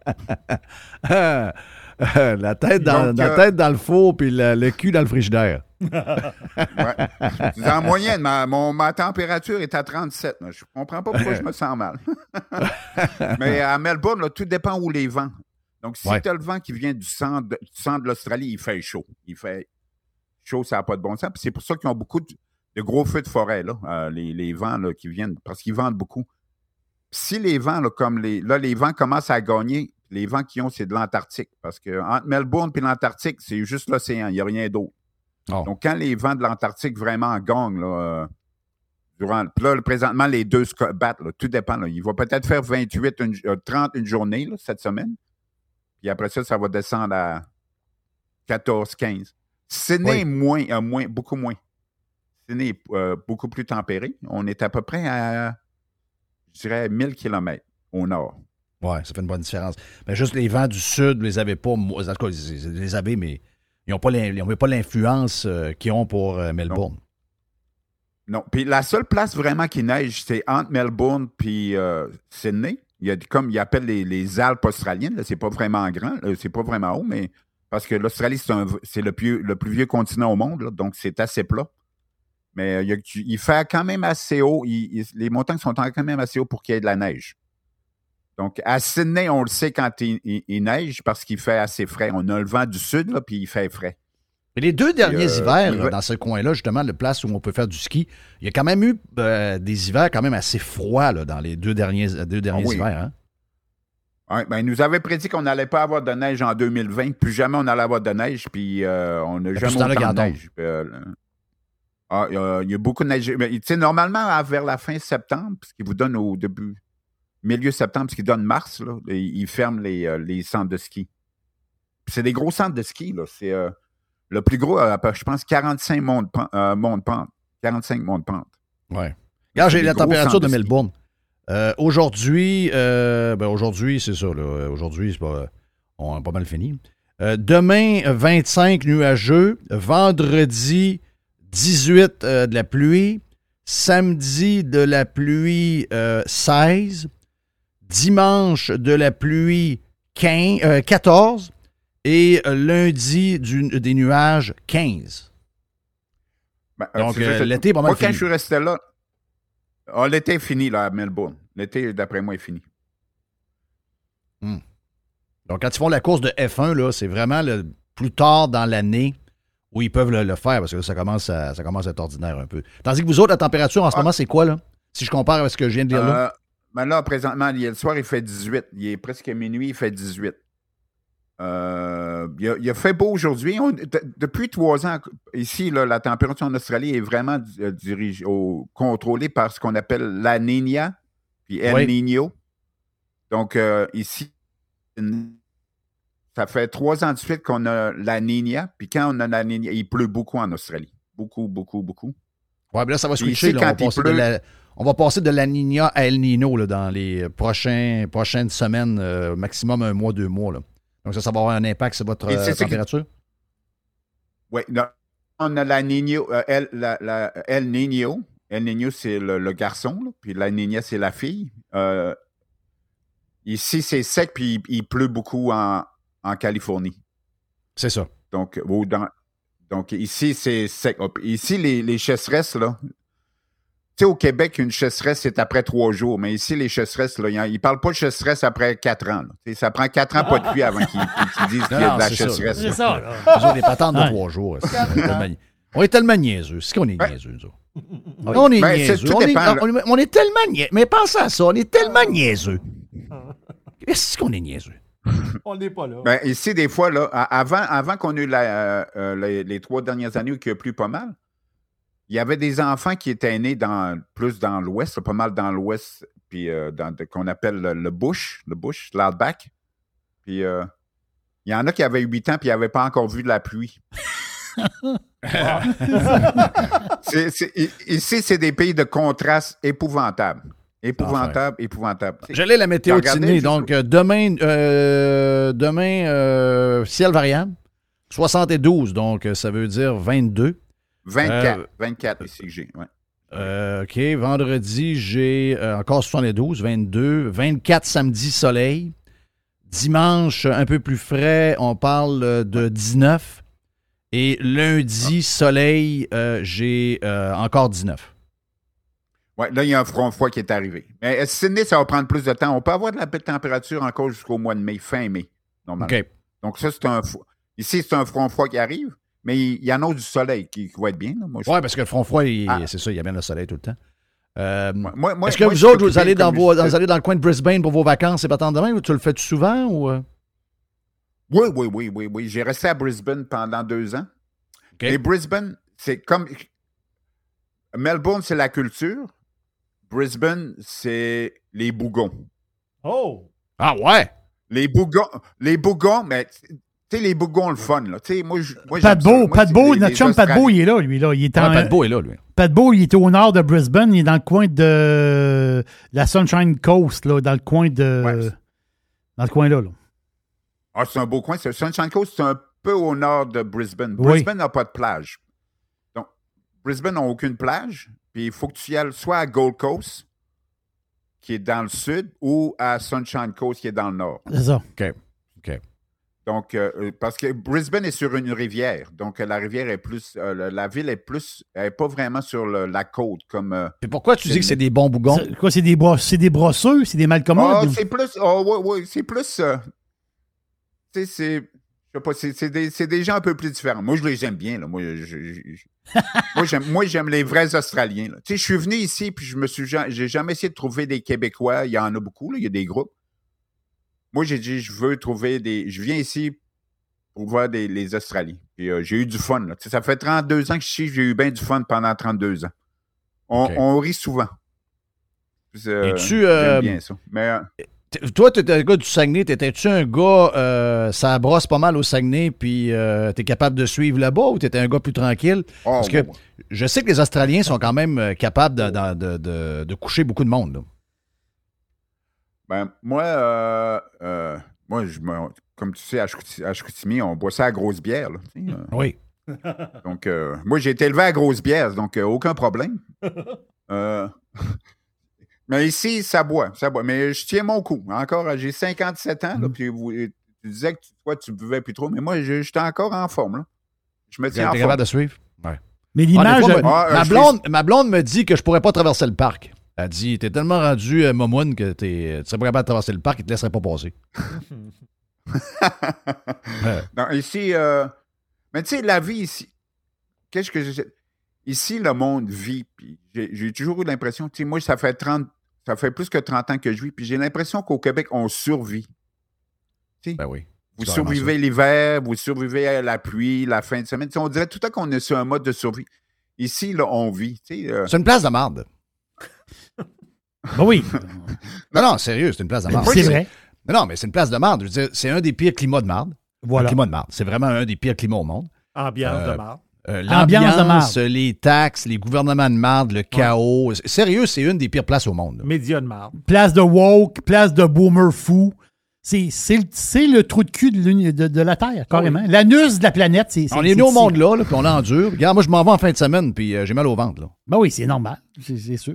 la, tête dans, Donc, la euh, tête dans le four puis le, le cul dans le frigidaire. Ouais. En moyenne, ma, mon- ma température est à 37. là. Je comprends pas pourquoi je me sens mal. Mais à Melbourne, là, tout dépend où les vents. Donc, si Ouais. tu as le vent qui vient du centre de, du centre de l'Australie, il fait chaud. Il fait chaud, ça n'a pas de bon sens. C'est pour ça qu'ils ont beaucoup de, de gros feux de forêt, là, euh, les, les vents là, qui viennent, parce qu'ils vendent beaucoup. Si les vents, là, comme les. Là, les vents commencent à gagner, les vents qu'ils ont, c'est de l'Antarctique. Parce que entre Melbourne et l'Antarctique, c'est juste l'océan, il n'y a rien d'autre. Oh. Donc, quand les vents de l'Antarctique vraiment gagnent, là, euh, durant. Là, présentement, les deux se battent, là, tout dépend. là. Il va peut-être faire 28, une- euh, 30 une journée là, cette semaine. Puis après ça, ça va descendre à 14, 15. Sydney, Oui. moins, euh, moins, beaucoup moins. Sydney est euh, beaucoup plus tempéré. On est à peu près à, je dirais, 1000 km au nord. Ouais, ça fait une bonne différence. Mais juste les vents du sud, les avez pas. En tout cas, ils les avez, mais ils n'ont pas l'influence euh, qu'ils ont pour euh, Melbourne. Non. Puis la seule place vraiment qui neige, c'est entre Melbourne puis euh, Sydney. Il y a comme ils appellent les, les Alpes australiennes. C'est pas vraiment grand, c'est pas vraiment haut, mais parce que l'Australie, c'est le plus, le plus vieux continent au monde, donc c'est assez plat. Mais il, fait quand même assez haut. les montagnes sont quand même assez haut pour qu'il y ait de la neige. Donc, à Sydney, on le sait quand il, il- il neige parce qu'il fait assez frais. On a le vent du sud, là, puis il fait frais. Mais les deux derniers euh, hivers, là, dans ce coin-là, justement, le place où on peut faire du ski, il y a quand même eu euh, des hivers quand même assez froids là, dans les deux derniers, deux derniers Ah oui. hivers. Hein? Ouais, ben, il nous avait prédit qu'on n'allait pas avoir de neige en 2020. Plus jamais on allait avoir de neige, puis euh, on n'a plus jamais dans le autant de neige. Euh, ah, il y a- beaucoup de neige. Mais, Tu sais, normalement, vers la fin septembre, ce qui vous donne au début, milieu septembre, ce qui donne mars, là, ils ils ferment les, euh, les centres de ski. C'est des gros centres de ski. là. C'est euh, le plus gros, euh, je pense, 45 monts de pen- monts de pente. 45 monts de pente. Ouais. Regarde, j'ai la température de. Melbourne. Aujourd'hui, ben aujourd'hui, c'est ça. là. Aujourd'hui, c'est pas, on a pas mal fini. Demain, 25 nuageux. Vendredi, 18 euh, de la pluie. Samedi, de la pluie euh, 16. Dimanche, de la pluie 15, euh, 14. Et lundi, du- des nuages 15. Ben, euh, Donc, euh, l'été est pas mal Moi, quand je suis resté là, ah, l'été est fini là, à Melbourne. L'été, d'après moi, est fini. Donc, quand ils font la course de F1, là, c'est vraiment le plus tard dans l'année où ils peuvent le, le faire parce que là, ça commence, à, ça commence à être ordinaire un peu. Tandis que vous autres, la température en ce Ah. moment, c'est quoi, là? Si je compare avec ce que je viens de dire là. Euh, ben là, présentement, hier soir, il fait 18. Il est presque minuit, il fait 18. Euh, il, a, il a fait beau aujourd'hui. On- de- depuis trois ans, ici, là, la température en Australie est vraiment euh, dirigée, au- contrôlée par ce qu'on appelle la Niña, puis El Oui. Niño. Donc, euh, ici, ça fait trois ans de suite qu'on a la Niña. Puis quand on a la Niña, il pleut beaucoup en Australie. Beaucoup, beaucoup, beaucoup. Ouais, mais là, ça va switcher. ici, là. on, quand il passer de pleut- la, on va passer de la Nina à El Nino là, dans les prochains, prochaines semaines, euh, maximum un mois, deux mois. Là. Donc, ça, ça va avoir un impact sur votre euh, température? Oui, on a la Niño, euh, El, la, la- El Niño. El Niño, c'est le, le garçon, là, puis la Niña, c'est la fille. Ici, c'est sec, puis il, il pleut beaucoup en, en Californie. C'est ça. Donc, dans- donc ici, c'est sec. Ici, les, les chasseresses, là. Tu sais, au Québec, une chasseresse, c'est après trois jours. Mais ici, les chasseresses, là, ils ne parlent pas de chasseresse après quatre ans. là. Ça prend quatre ans pas de pluie avant qu'ils disent qu'il y a Non, de la chasseresse. C'est ça, là. Ils ont des patentes de Ouais. trois jours. On est tellement- On est tellement niaiseux. C'est qu'on est Ouais. niaiseux, nous autres. On est Ben, niaiseux. On est, dépend, là. on est- on est tellement niaiseux. Mais pensez à ça, on est tellement niaiseux. Qu'est-ce qu'on est niaiseux? On n'est pas là. Ben, ici, des fois, là, a- avant, avant qu'on ait eu la, euh, euh, les, les trois dernières années où il a plu pas mal, il y avait des enfants qui étaient nés dans, plus dans l'ouest, pas mal dans l'ouest, puis euh, qu'on appelle le, le bush, le bush, l'outback. Puis euh, il y en a qui avaient 8 ans puis ils n'avaient pas encore vu de la pluie. Ici, c'est des pays de contraste épouvantable. Épouvantable, épouvantable. J'allais la météo de Donc, euh, demain, euh, demain ciel variable. 72, donc ça veut dire 22. 24, Euh, 24 ici que j'ai. ouais. Euh, OK. Vendredi, j'ai euh, encore 72, 22. 24 samedi, soleil. Dimanche, un peu plus frais, on parle euh, de 19. Et lundi, soleil, euh, j'ai euh, encore 19. Ouais, là, il y a un front froid qui est arrivé. Mais euh, Sydney, ça va prendre plus de temps. On peut avoir de la belle température encore jusqu'au mois de mai, fin mai, normalement. OK. Donc, ça, c'est un. Ici, c'est un front froid qui arrive, mais il y en a du soleil qui, qui va être bien. Oui, parce que le front froid, Ah. c'est ça, il y a bien le soleil tout le temps. Euh, moi- moi- moi- Est-ce que moi, vous autres, vous allez dans, vos, vous allez dans le coin de Brisbane pour vos vacances et pas tant demain? ou Tu le fais-tu souvent? Ou... euh? Oui, oui, oui, oui, oui. J'ai resté à Brisbane pendant deux ans. OK. Et Brisbane, c'est comme. Melbourne, c'est la culture. Brisbane, c'est les bougons. Oh! Ah ouais! Les bougons, les bougons, mais tu sais, les bougons, le fun, là. Tu sais, moi, je- moi, Pat. Beau, Moi, Pat Beau, notre chum Pat Beau, il est là, lui. Là. Il est en, Pat Beau est là, lui. Pat Beau, il est au nord de Brisbane. Il est dans le coin de la Sunshine Coast, là, dans le coin de. Ouais. Dans le coin là. là. Ah, c'est un beau coin. C'est- Sunshine Coast, c'est un peu au nord de Brisbane. Oui. Brisbane n'a pas de plage. Donc, Brisbane n'a aucune plage. Puis il faut que tu y ailles soit à Gold Coast, qui est dans le sud, ou à Sunshine Coast, qui est dans le nord. C'est ça. OK. Donc, euh, euh, parce que Brisbane est sur une rivière. Donc, euh, la rivière est plus. euh, la, ville est plus. Elle n'est pas vraiment sur le- la côte comme. euh, Puis pourquoi tu dis que c'est des bons bougons? C'est- Quoi, c'est des, bros- c'est des brosseux? C'est des Ah, malcommodes? c'est plus. Oh, oui, oui, c'est plus. euh, tu sais, c'est. Je sais pas, c'est c'est des, c'est des gens un peu plus différents. Moi, je les aime bien. Là. Moi, je- je- je- moi, j'aime, moi, j'aime les vrais Australiens. là. Tu sais, je suis venu ici, puis je me suis. ja- J'ai jamais essayé de trouver des Québécois. Il y en a beaucoup, là. Il y a des groupes. Moi, j'ai dit, je veux trouver des. Je viens ici pour voir des, les Australiens. Puis euh, j'ai eu du fun. Là. Tu Ça fait 32 ans que je suis j'ai eu bien du fun pendant 32 ans. On, rit souvent. Euh, j'aime euh, bien ça. Mais. euh, Toi, tu étais un gars du Saguenay. T'étais-tu un gars, euh, ça brosse pas mal au Saguenay, puis euh, t'es capable de suivre là-bas, ou t'étais un gars plus tranquille? oh, Parce que je sais que les Australiens sont quand même capables de, de- de- de- de coucher beaucoup de monde. là. Ben, moi, euh, euh, moi je me- comme tu sais, à Chicoutimi, on boit ça à grosse bière. là, tu sais, euh. Oui. donc, euh, moi, j'ai été élevé à grosse bière, donc euh, aucun problème. Euh, mais ici, ça boit, ça boit. Mais je tiens mon coup. Encore, j'ai 57 ans, là, puis vous- tu disais que toi, tu buvais plus trop, mais moi, je- j'étais encore en forme. Là. Je me tiens en forme. capable de suivre? Ouais. Mais Ah, l'image. ma, Ah, ma blonde, ma blonde me dit que je pourrais pas traverser le parc. Elle dit T'es tellement rendu euh, momoune que t'es- tu serais pas capable de traverser le parc, il te laisserait pas passer. Ouais. Non, ici, euh, mais tu sais, la vie ici, qu'est-ce que je Ici, le monde vit, puis j'ai j'ai toujours eu l'impression, tu sais, moi, ça fait 30, ça fait plus que 30 ans que je vis, puis j'ai l'impression qu'au Québec, on survit. Ben oui. Vous survivez l'hiver, vous survivez à la pluie, la fin de semaine. On dirait tout le temps qu'on est sur un mode de survie. Ici, là, on vit. euh, C'est une place de marde. Ben oui, Non, non, sérieux, c'est une place de marde. c'est vrai. Non, non, mais c'est une place de marde. Je veux dire, c'est un des pires climats de marde. Un Voilà. climat de marde. C'est vraiment un des pires climats au monde. Ambiance Euh, de marde. Euh, Ambiance de L'ambiance, marde. les taxes, les gouvernements de marde, le chaos. Sérieux, c'est une des pires places au monde. là. Média de marde. Place de woke, place de boomer fou. C'est c'est le- c'est le trou de cul de, l'uni- de- de la Terre, carrément. L'anus de la planète, c'est. c'est- On est venu au monde là, là, puis on endure. Regarde, moi, je m'en vais en fin de semaine, puis euh, j'ai mal au ventre. Là. Ben oui, c'est normal. C'est c'est sûr.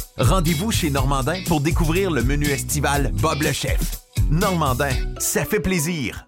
Rendez-vous chez Normandin pour découvrir le menu estival Bob le chef. Normandin, ça fait plaisir.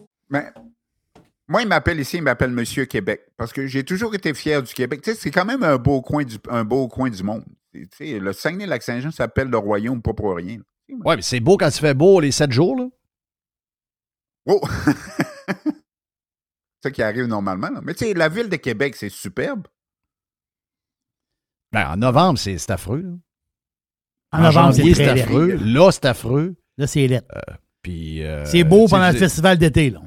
Mais moi, il m'appelle ici, il m'appelle Monsieur Québec. Parce que j'ai toujours été fier du Québec. Tu sais, c'est quand même un beau coin du, un beau coin du monde. Tu sais, le Saguenay-Lac-Saint-Jean s'appelle le royaume, pas pour rien. Ouais, mais c'est beau quand il fait beau les sept jours, là. Oh! c'est ça qui arrive normalement. là. Mais tu sais, la ville de Québec, c'est superbe. Ben, en novembre, c'est affreux. là. En novembre, janvier, c'est affreux. Là, c'est affreux. Là, c'est laid. Puis, euh, C'est beau pendant le festival d'été, là.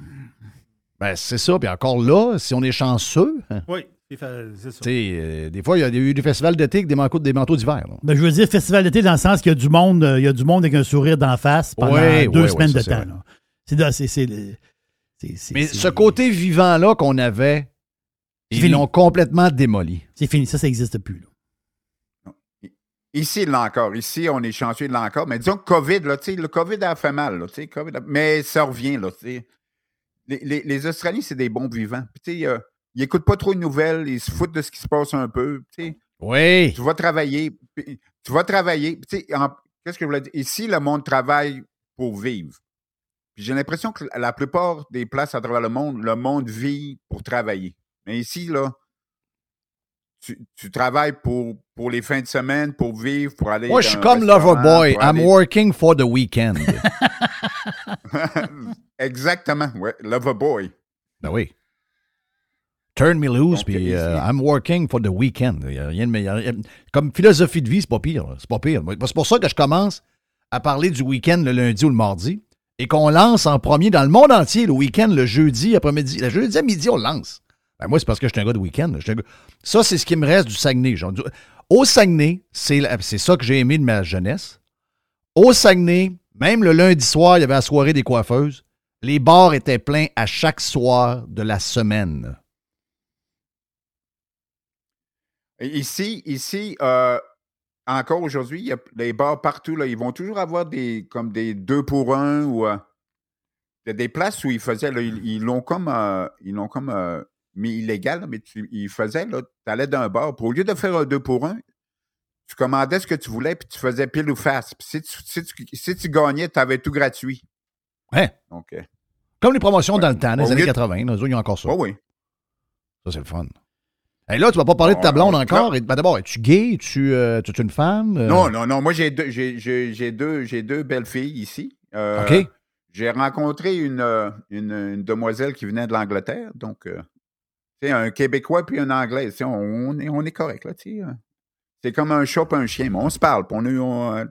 Ben, c'est ça. Puis encore là, si on est chanceux, hein, Oui, c'est ça. tu sais, euh, des fois, il y a eu des festivals d'été avec des manteaux, des manteaux d'hiver. Ben, je veux dire festival d'été dans le sens qu'il y a du monde, euh, il y a du monde avec un sourire d'en face pendant Ouais, deux ouais, semaines ouais, ça, de temps. C'est Mais ce côté vivant-là qu'on avait, ils l'ont complètement démoli. C'est fini, ça, ça n'existe plus. là. Ici, il l'a encore. Ici, on est chanceux, il l'a encore. Mais disons que COVID, là, le COVID a fait mal. Là, tu sais, COVID a- Mais ça revient. Là. Les, les, les Australiens, c'est des bons vivants. Puis, euh, ils n'écoutent pas trop de nouvelles. Ils se foutent de ce qui se passe un peu. Oui. Tu vas travailler. puis Tu vas travailler. Qu'est-ce que je voulais dire? Ici, le monde travaille pour vivre. Puis j'ai l'impression que la plupart des places à travers le monde, le monde vit pour travailler. Mais ici, là, tu, tu travailles pour, pour les fins de semaine, pour vivre, pour aller. Moi, je suis comme Loverboy. I'm aller- working for the weekend. Exactement, ouais. Loverboy. ben oui. Turn me loose, puis euh, I'm working for the weekend. Il y a rien de meilleur. Comme philosophie de vie, c'est pas pire. C'est pas pire. C'est pour ça que je commence à parler du week-end le lundi ou le mardi et qu'on lance en premier dans le monde entier le week-end le jeudi après-midi. Le jeudi à midi, on lance. Ben moi, c'est parce que je suis un gars de week-end. Gars- Ça, c'est ce qui me reste du Saguenay. genre. Au Saguenay, c'est la- c'est ça que j'ai aimé de ma jeunesse. Au Saguenay, même le lundi soir, il y avait la soirée des coiffeuses. Les bars étaient pleins à chaque soir de la semaine. Ici, ici euh, encore aujourd'hui, il y a des bars partout. Là, ils vont toujours avoir des comme des deux pour un ou euh, il y a des places où ils faisaient, là, ils ils l'ont comme euh, ils l'ont comme euh, mis illégal, mais tu, ils faisaient, là, tu allais dans un bar, puis au lieu de faire un deux pour un, tu commandais ce que tu voulais, puis tu faisais pile ou face. Puis si tu, si tu, si tu gagnais, tu avais tout gratuit. Hein? Donc, euh, Comme les promotions dans le temps, dans les années lieu de- 80. Là, eux, ils ont encore ça. oh oui. Ça, c'est le fun. Et là, tu vas pas parler de ta Oh, blonde encore? Ben, D'abord, es-tu gay? Es-tu euh, es-tu une femme? Euh, Non, non, non. Moi, j'ai deux, j'ai, deux, j'ai deux belles filles ici. Euh, OK. J'ai rencontré une, une, une demoiselle qui venait de l'Angleterre, donc tu sais, un Québécois puis un Anglais, tu sais, on, on est, on est correct là, tu sais. C'est comme un chat et un chien, mais on se parle, on euh,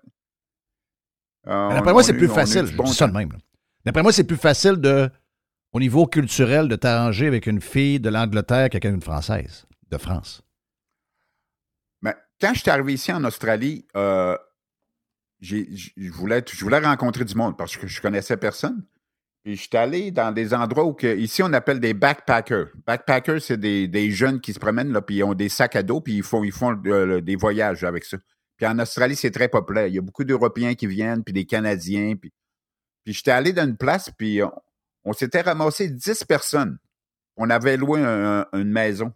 Ben, D'après moi, c'est plus facile. bon ça de même. là. D'après moi, c'est plus facile de, au niveau culturel de t'arranger avec une fille de l'Angleterre qu'avec une Française de France. Mais quand je suis arrivé ici en Australie, euh, je voulais, voulais rencontrer du monde parce que je connaissais personne. Puis je suis allé dans des endroits où, que, ici, on appelle des backpackers. Backpackers, c'est des, des jeunes qui se promènent, là, puis ils ont des sacs à dos, puis ils font, ils font euh, des voyages avec ça. Puis en Australie, c'est très populaire. Il y a beaucoup d'Européens qui viennent, puis des Canadiens. Puis, puis j'étais allé dans une place, puis on, on s'était ramassé 10 personnes. On avait loué un- un- une maison.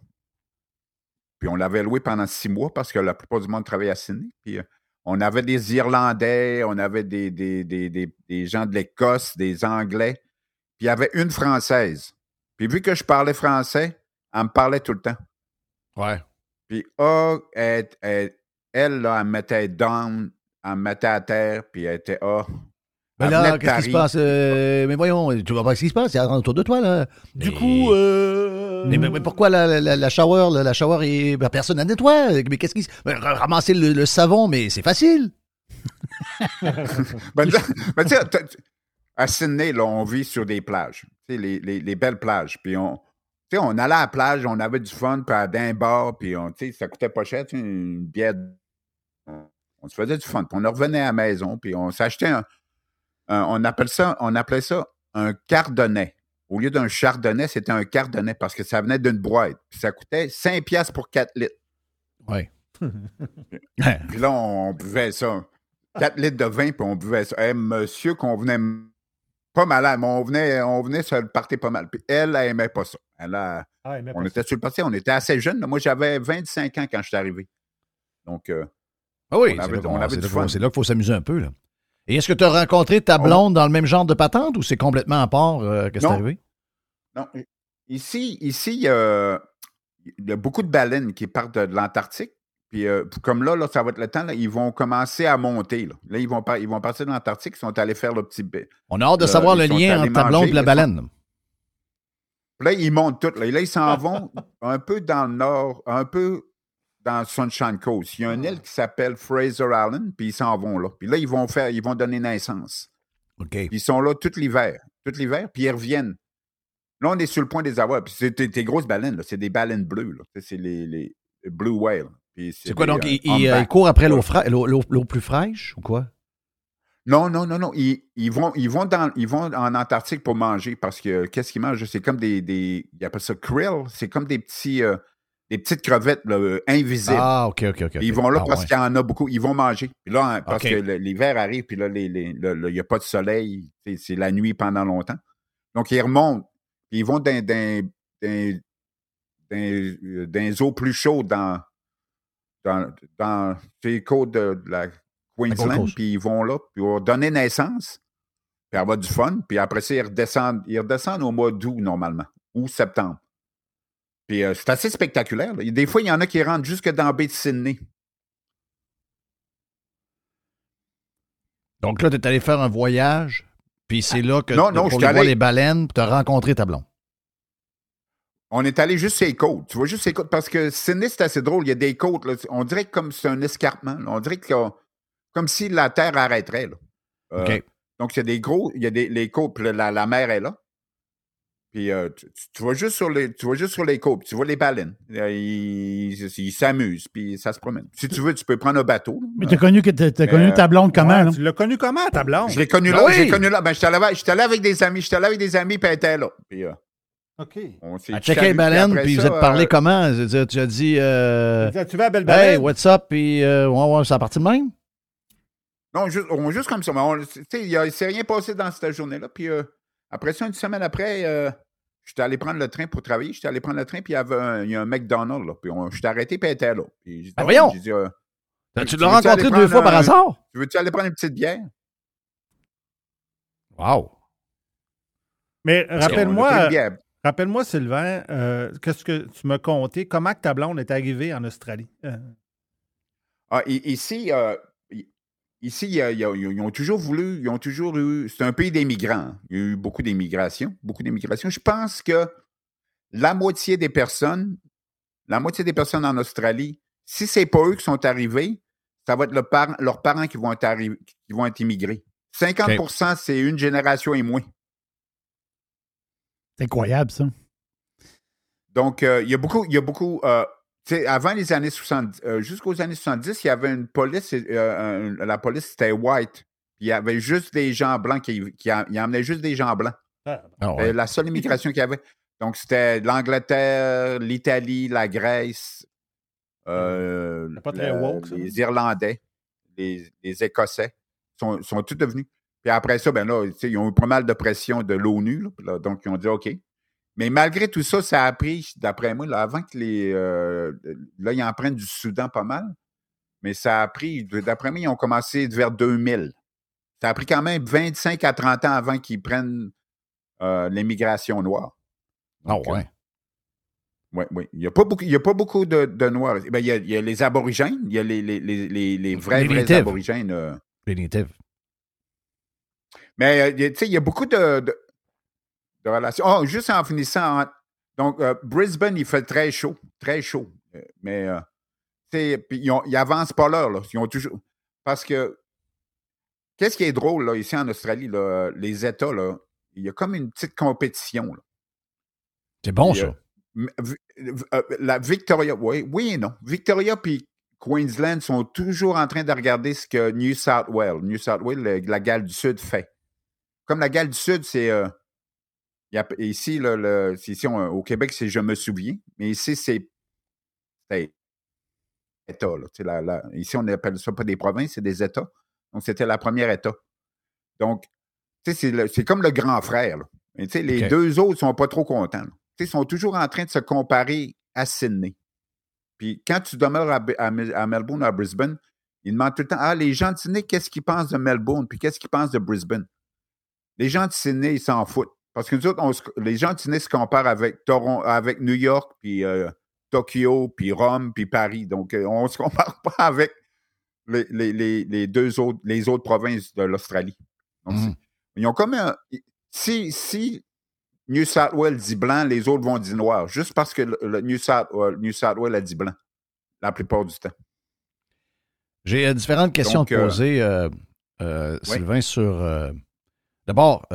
Puis on l'avait loué pendant six mois parce que la plupart du monde travaillait à Sydney. Puis euh, on avait des Irlandais, on avait des, des, des, des, des gens de l'Écosse, des Anglais. Puis il y avait une Française. Puis vu que je parlais français, elle me parlait tout le temps. Ouais. Puis oh, elle, elle, elle, là, elle me mettait down, elle me mettait à terre, puis elle était ah. Mais Elle là, qu'est-ce qui se passe? Euh, mais voyons, tu vois pas ce qui se passe, c'est autour de toi, là. Du Mais- coup, euh, mais, mais- mais pourquoi la, la, la shower, la, la shower est. ben, personne n'a nettoie. Mais qu'est-ce qui se. ben, ra- ramasser le, le savon, mais c'est facile. Ben, tu- ben, sais, tu- à Sydney, là, on vit sur des plages. Tu sais, les, les, les belles plages. Puis on, tu sais, on allait à la plage, on avait du fun, puis à d'un bar, puis on, tu sais, ça coûtait pas cher, une bière. On, on se faisait du fun. Puis on revenait à la maison, puis on s'achetait un, un- on appelle ça, on appelait ça un cardonnet. au lieu d'un chardonnay, c'était un cardonnay parce que ça venait d'une boîte. Puis ça coûtait 5 piastres pour 4 litres. Oui. Puis là, on buvait ça. 4 litres de vin, puis on buvait ça. Eh, monsieur, qu'on venait pas malade, mais on venait, on venait se le pas mal. Puis elle, elle aimait pas ça. Elle a- Ah, on était sur le parti, on était assez jeunes. Moi, j'avais 25 ans quand je suis arrivé. Donc, euh, Ah oui, On c'est avait- on du fun. c'est là qu'il faut s'amuser un peu. Là. Et est-ce que tu as rencontré ta On- blonde dans le même genre de patente ou c'est complètement à part euh, que c'est arrivé? non, ici, ici, il y a, il y a beaucoup de baleines qui partent de, de l'Antarctique. Puis, euh, comme là, là, ça va être le temps, là, ils vont commencer à monter. Là, Là, ils, vont ils vont partir de l'Antarctique, ils sont allés faire le petit. ba- On a hâte de Là, savoir le lien entre ta blonde et la baleine. Là, ils montent toutes. Là, là ils s'en vont un peu dans le nord, un peu dans Sunshine Coast. Il y a une île qui s'appelle Fraser Island, puis ils s'en vont là. Puis là, ils vont faire, ils vont donner naissance. OK. Puis ils sont là tout l'hiver. Tout l'hiver, puis ils reviennent. Là, on est sur le point de les avoir. Puis c'est des, des grosses baleines, là. C'est des baleines bleues, C'est les, les Blue Whale. Puis C'est quoi des, donc? euh, Il, il, euh, humpback. il court après l'eau fra- plus fraîche ou quoi? Non, non, non, non. Ils, ils vont, ils, vont dans, ils vont en Antarctique pour manger parce que qu'est-ce qu'ils mangent? C'est comme des, des. Ils appellent ça krill. C'est comme des petits. euh, des petites crevettes là, euh, invisibles. Ah, OK, OK, OK. Ils vont là Ah, parce ouais. qu'il y en a beaucoup. Ils vont manger. Puis là, hein, parce que l'hiver arrive, puis là, il n'y a pas de soleil. C'est la nuit pendant longtemps. Donc, ils remontent. Puis ils vont dans, dans, dans, dans, euh, les eaux plus chaudes dans, dans, dans les côtes de, de la Queensland. Puis ils vont là, puis ils vont donner naissance, puis avoir du fun. Puis après ça, ils redescendent, ils redescendent au mois d'août, normalement, ou septembre. Puis euh, c'est assez spectaculaire. là. Des fois, il y en a qui rentrent jusque dans la baie de Sydney. Donc là, tu es allé faire un voyage, puis c'est là que Non, tu- non, pour je suis voir allé- les baleines, tu as rencontré ta blonde. On est allé juste sur les côtes. Tu vois, juste ces côtes. Parce que Sydney, c'est assez drôle. Il y a des côtes. là. On dirait que comme c'est un escarpement. là. On dirait que comme si la Terre arrêterait. là. Euh, OK. Donc, il y a des gros. Il y a des les côtes. Puis la, la mer est là. Puis euh, tu, tu- vas juste sur les, tu vas juste sur les côtes. puis Tu vois les baleines. Euh, Ils ils s'amusent. Puis ça se promène. Si tu veux, tu peux prendre un bateau. là. Mais t'as connu, que t'as- connu ta blonde comment, Ouais, là? tu l'as connu comment, ta blonde? Je l'ai connu Ben là. oui! Je l'ai connu là. Ben, j'étais allé, j'étais allé avec des amis. J'étais allé avec des amis. Puis elle était là. Puis euh, OK. on s'est À checker les baleines, puis vous ça, êtes parlé euh, comment? Je veux dire, Tu as dit, euh, Tu vas à belle hey, what's up? Puis, euh, ouais, ouais, c'est à partir de même? Non, juste, on- juste comme ça. Mais on- tu sais, il ne s'est rien passé dans cette journée-là. Puis euh, après ça, une semaine après, euh, j'étais allé prendre le train pour travailler. J'étais allé prendre le train, puis il y avait un, il y a un McDonald's. Là, puis on- j'étais arrêté, puis elle était là. Puis Ben Ah, voyons! dit, euh, Tu tu l'as rencontré deux fois par hasard? tu veux-tu aller prendre une petite bière? Wow! Mais rappelle-moi, rappelle-moi, Sylvain, euh, qu'est-ce que tu m'as conté? Comment que ta blonde est arrivée en Australie? Euh, Ah, ici, euh, ici ils ont toujours voulu, ils ont toujours eu. C'est un pays d'émigrants. Il y a eu beaucoup d'émigration, beaucoup d'émigration. Je pense que la moitié des personnes, la moitié des personnes en Australie, si c'est pas eux qui sont arrivés, ça va être le par- leurs parents qui vont être arri- qui vont être immigrés. 50% c'est une génération et moins. C'est incroyable, ça. Donc, euh, il y a beaucoup, il y a beaucoup. euh, avant les années 70, euh, jusqu'aux années 70, il y avait une police. euh, un- la police, c'était white. Il y avait juste des gens blancs qui, qui juste des gens blancs. ah, Ah C'était ouais. la seule immigration qu'il y avait. Donc, c'était l'Angleterre, l'Italie, la Grèce, euh, C'est pas très le- woke, ça, les Irlandais, les, les Écossais sont, sont tous devenus. Puis après ça, ben là, ils ont eu pas mal de pression de l'ONU. donc, ils ont dit OK. Mais malgré tout ça, ça a pris, d'après moi, là, avant que les. euh, là, ils en prennent du Soudan pas mal. Mais ça a pris, d'après moi, ils ont commencé vers 2000. Ça a pris quand même 25 à 30 ans avant qu'ils prennent euh, l'immigration noire. Ah Donc, euh, ouais. oui, oui. Il n'y a pas beaucoup, il y a pas beaucoup de, de Noirs. Ben, il, y a, il y a les aborigènes, il y a les, les, les, les, vrais, Les vrais aborigènes. euh. Les natives. Mais euh, tu sais, il y a beaucoup de, de, de relations. Oh, juste en finissant. en- donc, euh, Brisbane, il fait très chaud. Très chaud. Euh, Mais euh, tu sais, puis ils, ont- ils avancent pas l'heure. là. Ils ont toujours. Parce que. Qu'est-ce qui est drôle là, ici en Australie, là, les États, là, il y a comme une petite compétition. là. C'est bon, ça. euh, la Victoria, oui, oui et non. Victoria puis Queensland sont toujours en train de regarder ce que New South Wales, New South Wales, le- la Galles du Sud fait. Comme la Galles du Sud, c'est euh, il y a- ici, là, le- c'est- ici on- au Québec, c'est Je me souviens, mais ici, c'est État. là. La- ici, on n'appelle ça pas des provinces, c'est des États. Donc, c'était la première État. Donc, c'est comme le grand frère. là. Mais les deux autres sont pas trop contents. Ils sont toujours en train de se comparer à Sydney. Puis quand tu demeures à, à Mel- à Melbourne, à Brisbane, ils demandent tout le temps Ah, les gens de Sydney, qu'est-ce qu'ils pensent de Melbourne? Puis qu'est-ce qu'ils pensent de Brisbane? Les gens de Sydney, ils s'en foutent. Parce que nous autres, on se- les gens de Sydney se comparent avec, Toron, avec New York, puis euh, Tokyo, puis Rome, puis Paris. Donc, euh, on ne se compare pas avec les, les- les- les deux autres, les autres provinces de l'Australie. C'est- Ils ont comme un. Si, si New South Wales dit blanc, les autres vont dire noir, juste parce que le, le New, South, euh, New South Wales a dit blanc, la plupart du temps. J'ai euh, différentes questions Donc, à te poser, euh, oui. Sylvain, sur. D'abord,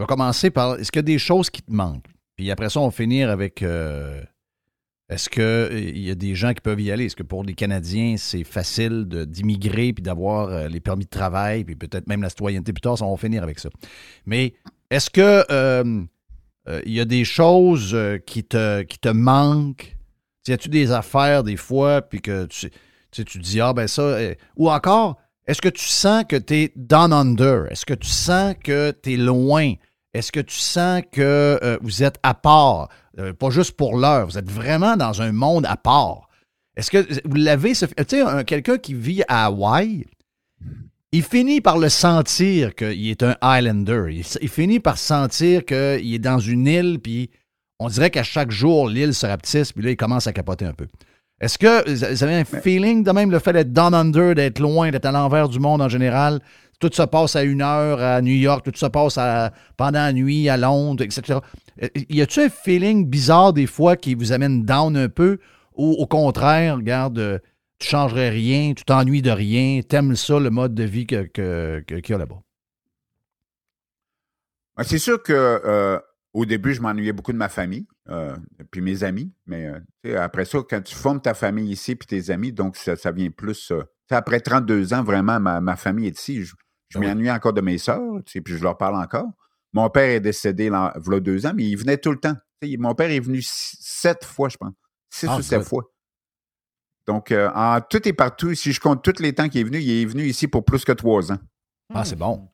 je vais commencer par. Est-ce qu'il y a des choses qui te manquent? Puis après ça, on va finir avec. euh, Est-ce qu'il y a des gens qui peuvent y aller? Est-ce que pour les Canadiens, c'est facile d'immigrer puis d'avoir euh, les permis de travail, puis peut-être même la citoyenneté plus tard? Ça, on va finir avec ça. Mais est-ce que euh, euh, il y a des choses euh, qui, te, qui te manquent? Y a-tu des affaires des fois, puis que tu, tu tu dis, ah ben ça, euh, ou encore, est-ce que tu sens que tu es down under? Est-ce que tu sens que tu es loin? Est-ce que tu sens que euh, vous êtes à part? Euh, pas juste pour l'heure, vous êtes vraiment dans un monde à part. Est-ce que vous l'avez, ce- tu sais, un- quelqu'un qui vit à Hawaï, il finit par le sentir qu'il est un Islander. Il, il finit par sentir qu'il est dans une île, puis on dirait qu'à chaque jour, l'île se rapetisse, puis là, il commence à capoter un peu. Est-ce que vous avez un feeling de même le fait d'être down under, d'être loin, d'être à l'envers du monde en général? Tout se passe à une heure à New York, tout se passe pendant la nuit à Londres, etc. Euh, Y a-tu un feeling bizarre des fois qui vous amène down un peu? Ou au contraire, regarde, euh, tu changerais rien, tu t'ennuies de rien, t'aimes ça, le mode de vie que- que- qu'il y a là-bas? Ben, C'est sûr que euh, au début, je m'ennuyais beaucoup de ma famille, puis mes amis. Mais après ça, quand tu formes ta famille ici, puis tes amis, donc ça, vient plus. après 32 ans, vraiment, ma, famille est ici. Je oui. m'ennuie encore de mes sœurs, tu sais, puis je leur parle encore. Mon père est décédé là, il deux ans, mais il venait tout le temps. Tu sais, mon père est venu sept fois, je pense. Six Ah, ou sept fois. Donc, euh, en tout et partout, si je compte tous les temps qu'il est venu, il est venu ici pour plus que trois ans. Ah, c'est bon.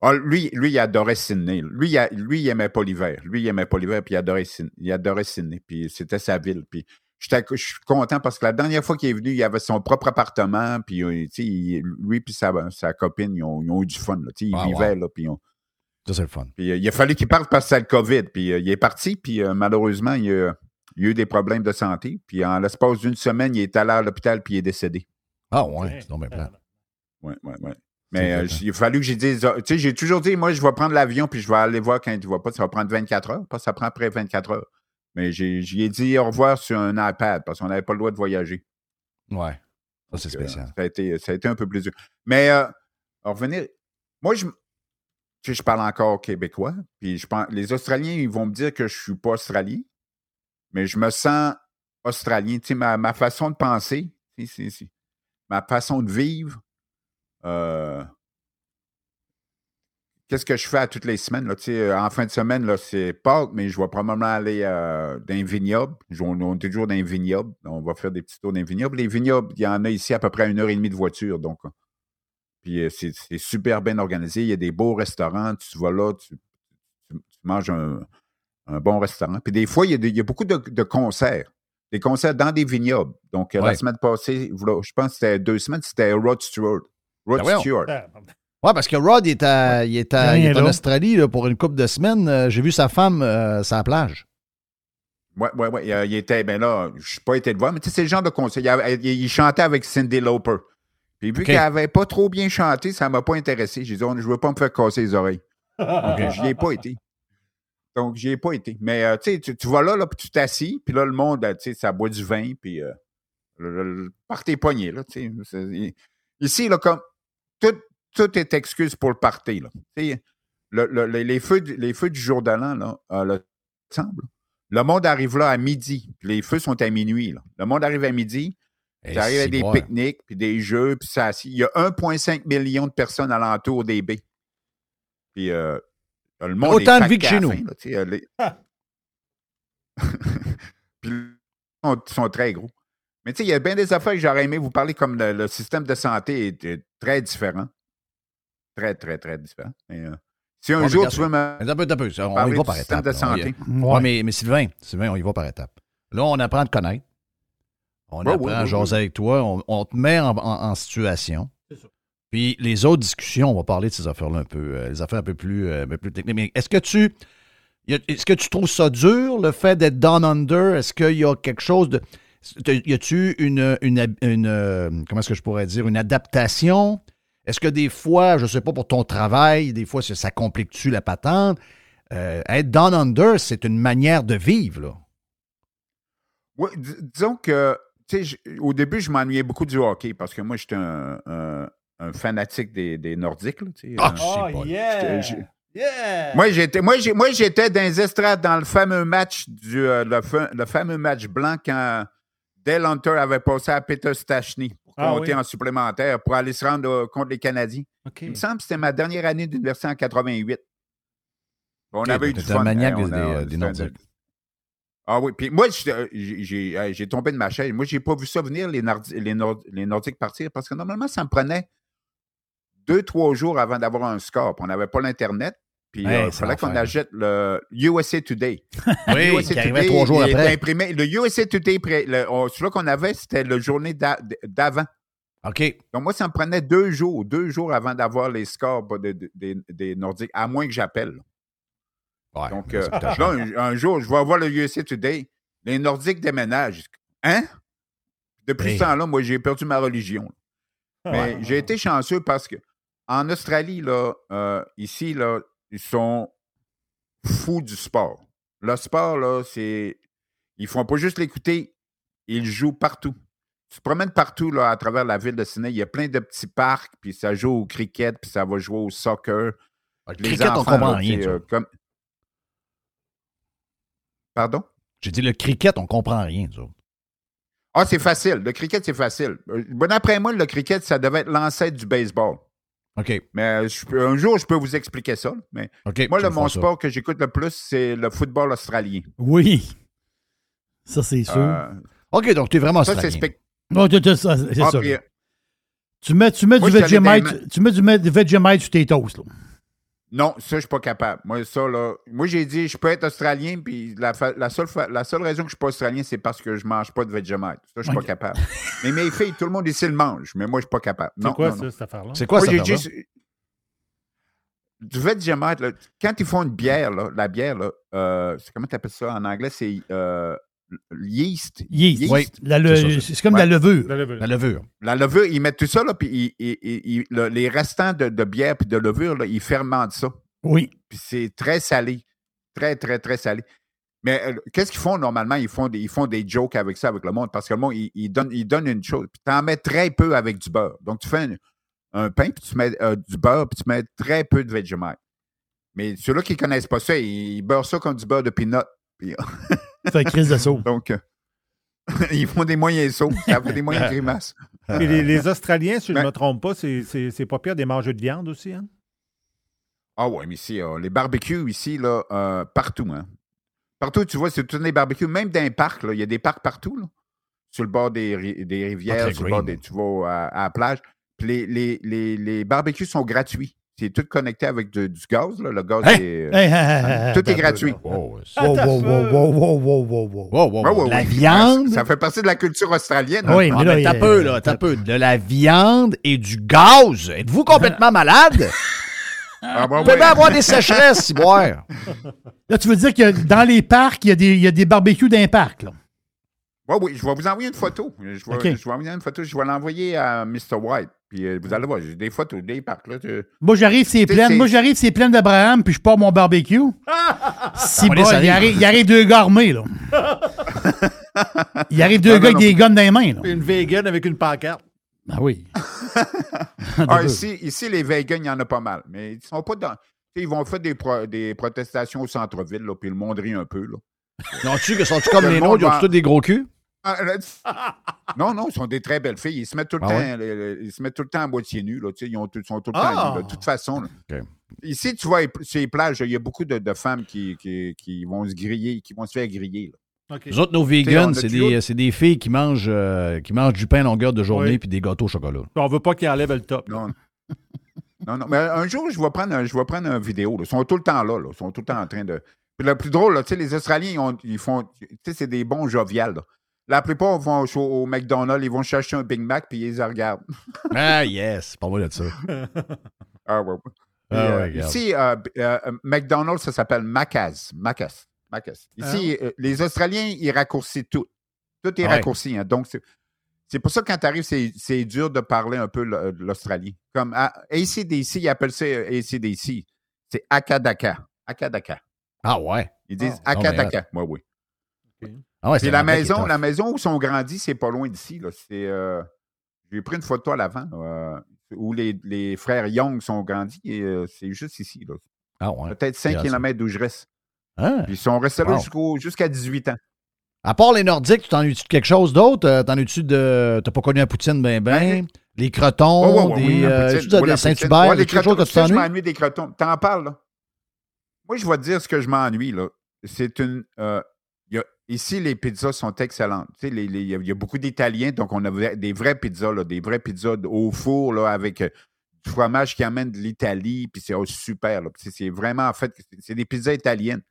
Ah, lui, lui, il adorait Sydney. Lui, il, a- lui, il aimait pas l'hiver. Lui, il aimait pas l'hiver, puis il adorait, Sydney. il adorait Sydney. Puis c'était sa ville. Puis je suis content parce que la dernière fois qu'il est venu, il avait son propre appartement. Puis euh, tu sais, il- lui et sa, sa copine, ils ont, ils ont eu du fun. Là, Tu sais, ils Ah, vivaient. wow. Là, puis ils ont- Ça, c'est le fun. puis, euh, il a fallu qu'il parte parce que c'est le COVID. Puis euh, il est parti, puis euh, malheureusement, il, a- il a eu des problèmes de santé. Puis en l'espace d'une semaine, il est allé à l'hôpital, puis il est décédé. Ah, ouais, c'est plat. Ouais, ouais, ouais. Mais euh, hein. il a fallu que j'ai dit, tu sais, j'ai toujours dit, moi, je vais prendre l'avion puis je vais aller voir quand il va pas. Ça va prendre 24 heures, parce que ça prend après 24 heures. Mais j'ai, j'y ai dit au revoir sur un iPad parce qu'on n'avait pas le droit de voyager. Ouais. Ça, c'est euh, spécial. ça, a été, ça a été un peu plus dur. Mais, euh, en revenir, moi, je, je parle encore québécois. Puis je pense, les Australiens, ils vont me dire que je suis pas australien, mais je me sens australien. Tu sais, ma, ma façon de penser, ma façon de vivre, euh, qu'est-ce que je fais à toutes les semaines? Là, Tu sais, euh, en fin de semaine, là, c'est Pâques, mais je vais probablement aller euh, dans un vignoble. On, on est toujours dans un vignoble. On va faire des petits tours dans un vignoble. Les vignobles, il y en a ici à peu près à une heure et demie de voiture. Donc, euh, puis c'est c'est super bien organisé. Il y a des beaux restaurants. Tu vas là, tu, tu- tu manges un, un bon restaurant. Puis des fois, il y a, des- il y a beaucoup de, de concerts. Des concerts dans des vignobles. Donc, la semaine passée, je pense que c'était deux semaines, c'était Rod Stewart. Rod Ben. Stewart. Ouais, parce que Rod il est, à- il est, à- Il est en. Australie là, pour une couple de semaines. Euh, J'ai vu sa femme euh, sur la plage. Oui, oui, oui. Il, il était, ben là, je suis pas été le voir, mais tu sais, c'est le genre de concert. Il, avait- il- il chantait avec Cindy Lauper. Puis vu OK. qu'elle avait pas trop bien chanté, ça m'a pas intéressé. J'ai dit, oh, je veux pas me faire casser les oreilles. Donc, j'y ai pas été. Donc, j'y ai pas été. Mais, euh, tu sais, tu vas là, là, puis tu t'assis, puis là, le monde, euh, tu sais, ça boit du vin, puis euh, le- le- le- par tes poignets, là, tu sais. Ici, là, comme, tout, tout est excuse pour le party, là. Tu sais, le- le- les, feux, du- les feux du jour de l'an, là, euh, le semble, le monde arrive là à midi. Les feux sont à minuit. Là. Le monde arrive à midi. Eh, Ça arrive à des bon. pique-niques, puis des jeux, puis ça. Il y a 1,5 million de personnes alentour des baies. Puis euh, Le monde Autant est de vie que chez nous. fin, là, les- Puis ils sont, sont très gros. Mais tu sais, il y a bien des affaires que j'aurais aimé vous parler, comme le, le système de santé est, est très différent. Très, très, très différent. Euh, si un Ouais, jour tu veux me Mais un peu, un peu, ça, on y va par étapes. de. On santé. Ouais, mais, mais Sylvain, Sylvain, on y va par étapes. Là, on apprend à te connaître. On Ouais, apprend ouais, à ouais, jaser avec toi. On, on te met en, en- en situation. Puis les autres discussions, on va parler de ces affaires-là un peu, euh, les affaires un peu plus, euh, plus techniques. Mais est-ce que tu est-ce que tu trouves ça dur, le fait d'être down under? Est-ce qu'il y a quelque chose de. Y a-tu une, une, une, euh, comment est-ce que je pourrais dire, une adaptation? Est-ce que des fois, je sais pas, pour ton travail, des fois, ça complique-tu la patente? Euh, être down under, c'est une manière de vivre, là. Dis- disons que, tu sais, je- au début, je m'ennuyais beaucoup du hockey parce que moi, j'étais un, un- un fanatique des, des Nordiques. là, Ah, euh, c'est Oh, bon. yeah! Yeah! Moi, j'étais, moi, j'étais dans les estrades dans le fameux match du, euh, le, le fameux match blanc quand Dale Hunter avait passé à Peter Stachny pour Ah compter oui. en supplémentaire pour aller se rendre euh, contre les Canadiens. Il me semble que c'était ma dernière année d'université en 88. On avait eu du un maniaque on des- a- des- des. Ah oui, puis moi, j'ai- euh, j'ai tombé de ma chaise. Moi, j'ai pas vu ça venir, les, Nordi- les, Nord- les Nordiques partir, parce que normalement, ça me prenait deux, trois jours avant d'avoir un score. puis On n'avait pas l'Internet. Puis euh, il c'est fallait qu'on achète le USA Today. Oui, USA qui arrivait Today, trois jours après. imprimé. Le USA Today, le- celui-là qu'on avait, c'était la journée d'a- d'avant. OK. Donc, moi, ça me prenait deux jours, deux jours avant d'avoir les scores de- de- des, Nordiques, à moins que j'appelle. Ouais, Donc, euh, là, un, un jour, je vais voir le USA Today. Les Nordiques déménagent. Hein? Depuis ce temps-là, moi, j'ai perdu ma religion. Mais j'ai été chanceux parce que en Australie, là, euh, ici, là, ils sont fous du sport. Le sport, là, c'est. Ils font pas juste l'écouter, ils jouent partout. Tu te promènes partout là, à travers la ville de Sydney. Il y a plein de petits parcs, puis ça joue au cricket, puis ça va jouer au soccer. Le Les cricket, on enfants, comprend là, rien. euh, comme... Pardon? J'ai dit le cricket, on comprend rien. ça. Ah, c'est facile. Le cricket, c'est facile. Euh, Bon, après moi, le cricket, ça devait être l'ancêtre du baseball. OK. Mais euh, je un jour, je peux vous expliquer ça. Mais moi, le, mon ça. sport que j'écoute le plus, c'est le football australien. Oui. Ça, c'est sûr. Euh, OK, donc tu es vraiment ça, c'est australien. Oh, ça, c'est ça. là. euh, Tu mets, tu mets Moi, du Vegemite, tu mets du, Vegemite sur tes toasts. Là. Non, ça, je suis pas capable. Moi, ça, là. Moi, j'ai dit, je peux être australien, puis la, seule, la seule raison que je suis pas australien, c'est parce que je mange pas de Vegemite. Ça, je suis pas capable. mais mes filles, tout le monde ici le mange, mais moi, je suis pas capable. C'est quoi, non, ça, non. cette affaire-là? C'est quoi Moi, juste. Du Vegemite, là, quand ils font une bière, là, la bière, là, euh, c'est- comment tu appelles ça? En anglais? C'est euh, yeast. Yeast. Oui. La le- c'est ça, c'est comme Ouais. la levure. La levure. La levure, ils mettent tout ça, là, puis ils- ils- ils- ils- le- les restants de, de bière puis de levure, là, ils fermentent ça. Oui. Puis c'est très salé. Très, très, très salé. Mais euh, qu'est-ce qu'ils font normalement? Ils font, des, ils font des jokes avec ça, avec le monde, parce que le monde, ils, ils donnent, ils donnent une chose. Puis tu en mets très peu avec du beurre. Donc, tu fais un, un pain, puis tu mets euh, du beurre, puis tu mets très peu de Vegemite. Mais ceux-là qui ne connaissent pas ça, ils, ils beurrent ça comme du beurre de peanut. Puis, Fait crise de saut. donc, euh, ils font des moyens sauts. Ça fait des moyens grimaces. Et les, les Australiens, si je ne Ben- me trompe pas, c'est- c'est c'est pas pire des mangeurs de viande aussi. Hein? Ah ouais, mais ici, euh, les barbecues ici, là, euh, partout, hein. Partout, tu vois, c'est tous les barbecues, même dans les parcs, il y a des parcs partout, là, sur le bord des, ri- des rivières, très sur le bord des, tu vas à, à la plage. Puis les, les, les, les barbecues sont gratuits. C'est tout connecté avec du, du gaz, là. Le gaz Hein? est. Hey, hey, hey, hey, tout est gratuit. Wow, Wow, wow, wow, La viande? Ça fait partie de la culture australienne. Oui, Ah, mais ben, là, t'as peu, là, t'as peu. De la viande et du gaz. Êtes-vous complètement malade? Ah, bon, Vous pouvez ouais. avoir des sécheresses, boire. Là, tu veux dire que dans les parcs, il y a des, il y a des barbecues dans les parcs. Là? Ouais, oui, je vais vous envoyer une photo. Je vais, OK. je vais envoyer une photo. Je vais l'envoyer à Mr. White. Puis euh, vous allez voir, j'ai des photos des parcs. Là, tu- Moi, j'arrive, c'est plein. Moi, j'arrive, c'est plein d'Abraham, puis je pars mon barbecue. si On bon, il arrive, il arrive deux gars armés, là. il arrive deux Non, gars non, avec des guns dans les mains, là. Une vegan avec une pancarte. Ah oui. Ah, ici, ici, les vegans, il y en a pas mal. Mais ils sont pas dans. Ils vont faire des, pro- des protestations au centre-ville, puis le monde rit un peu. Là. Non-tu que sont-tu comme Le les nôtres? Ils ont tous des gros culs? Ah, non, non, ils sont des très belles filles. Ils se mettent tout le, Ah temps, ouais? ils se mettent tout le temps à moitié nus. Là, tu sais, ils ont tout- sont tout le Ah! temps nus, là, de toute façon. Ici, tu vois, sur les plages, il y a beaucoup de, de femmes qui, qui, qui vont se griller, qui vont se faire griller. là. Nous autres, nos vegans, c'est des, c'est des filles qui mangent, euh, qui mangent du pain à longueur de journée Oui. puis des gâteaux au chocolat. On veut pas qu'il enlève le top. Non. non, non. Mais un jour, je vais prendre, un- je vais prendre une vidéo. là. Ils sont tout le temps là. là. Ils sont tout le temps en train de. Puis le plus drôle, là, tu sais, les Australiens, ils, ont- ils font. Tu sais, c'est des bons joviales. La plupart vont au, au McDonald's, ils vont chercher un Big Mac, puis ils les regardent. Ah, yes! Parle-moi de ça. Ah, ouais. ouais. Ah, euh, ouais, ici, euh, euh, McDonald's, ça s'appelle Macas. Macas. Macas. Ici, euh, les Australiens, ils raccourcissent tout. Tout est Ah ouais. raccourci. hein. Donc, c'est pour ça que quand tu arrives, c'est c'est dur de parler un peu l'Australien. Comme à, ACDC, ils appellent ça euh, ACDC. C'est Akadaka. Akadaka. Ah, ouais. Ils disent Ah, Akadaka. Oui, oui. Ah, ouais, c'est la maison, la maison où sont grandis, c'est pas loin d'ici. C'est, euh, J'ai pris une photo à l'avant euh, où les, les frères Young sont grandis et euh, c'est juste ici. là. Ah, ouais. Peut-être 5 C'est km d'où je reste. Ah. Puis ils sont restés là Wow. jusqu'à 18 ans. À part les Nordiques, tu t'en es-tu de quelque chose d'autre? T'en es-tu de. T'as pas connu la poutine ben ben? Ben, les crotons, Ouais, ouais, ouais, des, oui, la poutine. Saint-Hubert? Ouais, les crotons, que tu sais, je t'ennuies? m'ennuie des crotons. T'en parles, là? Moi, je vais te dire ce que je m'ennuie, là. C'est une... euh, y a- ici, les pizzas sont excellentes. Les- les- il y, a- il y a beaucoup d'Italiens, donc on a des vraies pizzas, là, des vraies pizzas au four, là, avec euh, du fromage qui amène de l'Italie, puis c'est oh, super, C'est vraiment, en fait, c'est- des pizzas italiennes.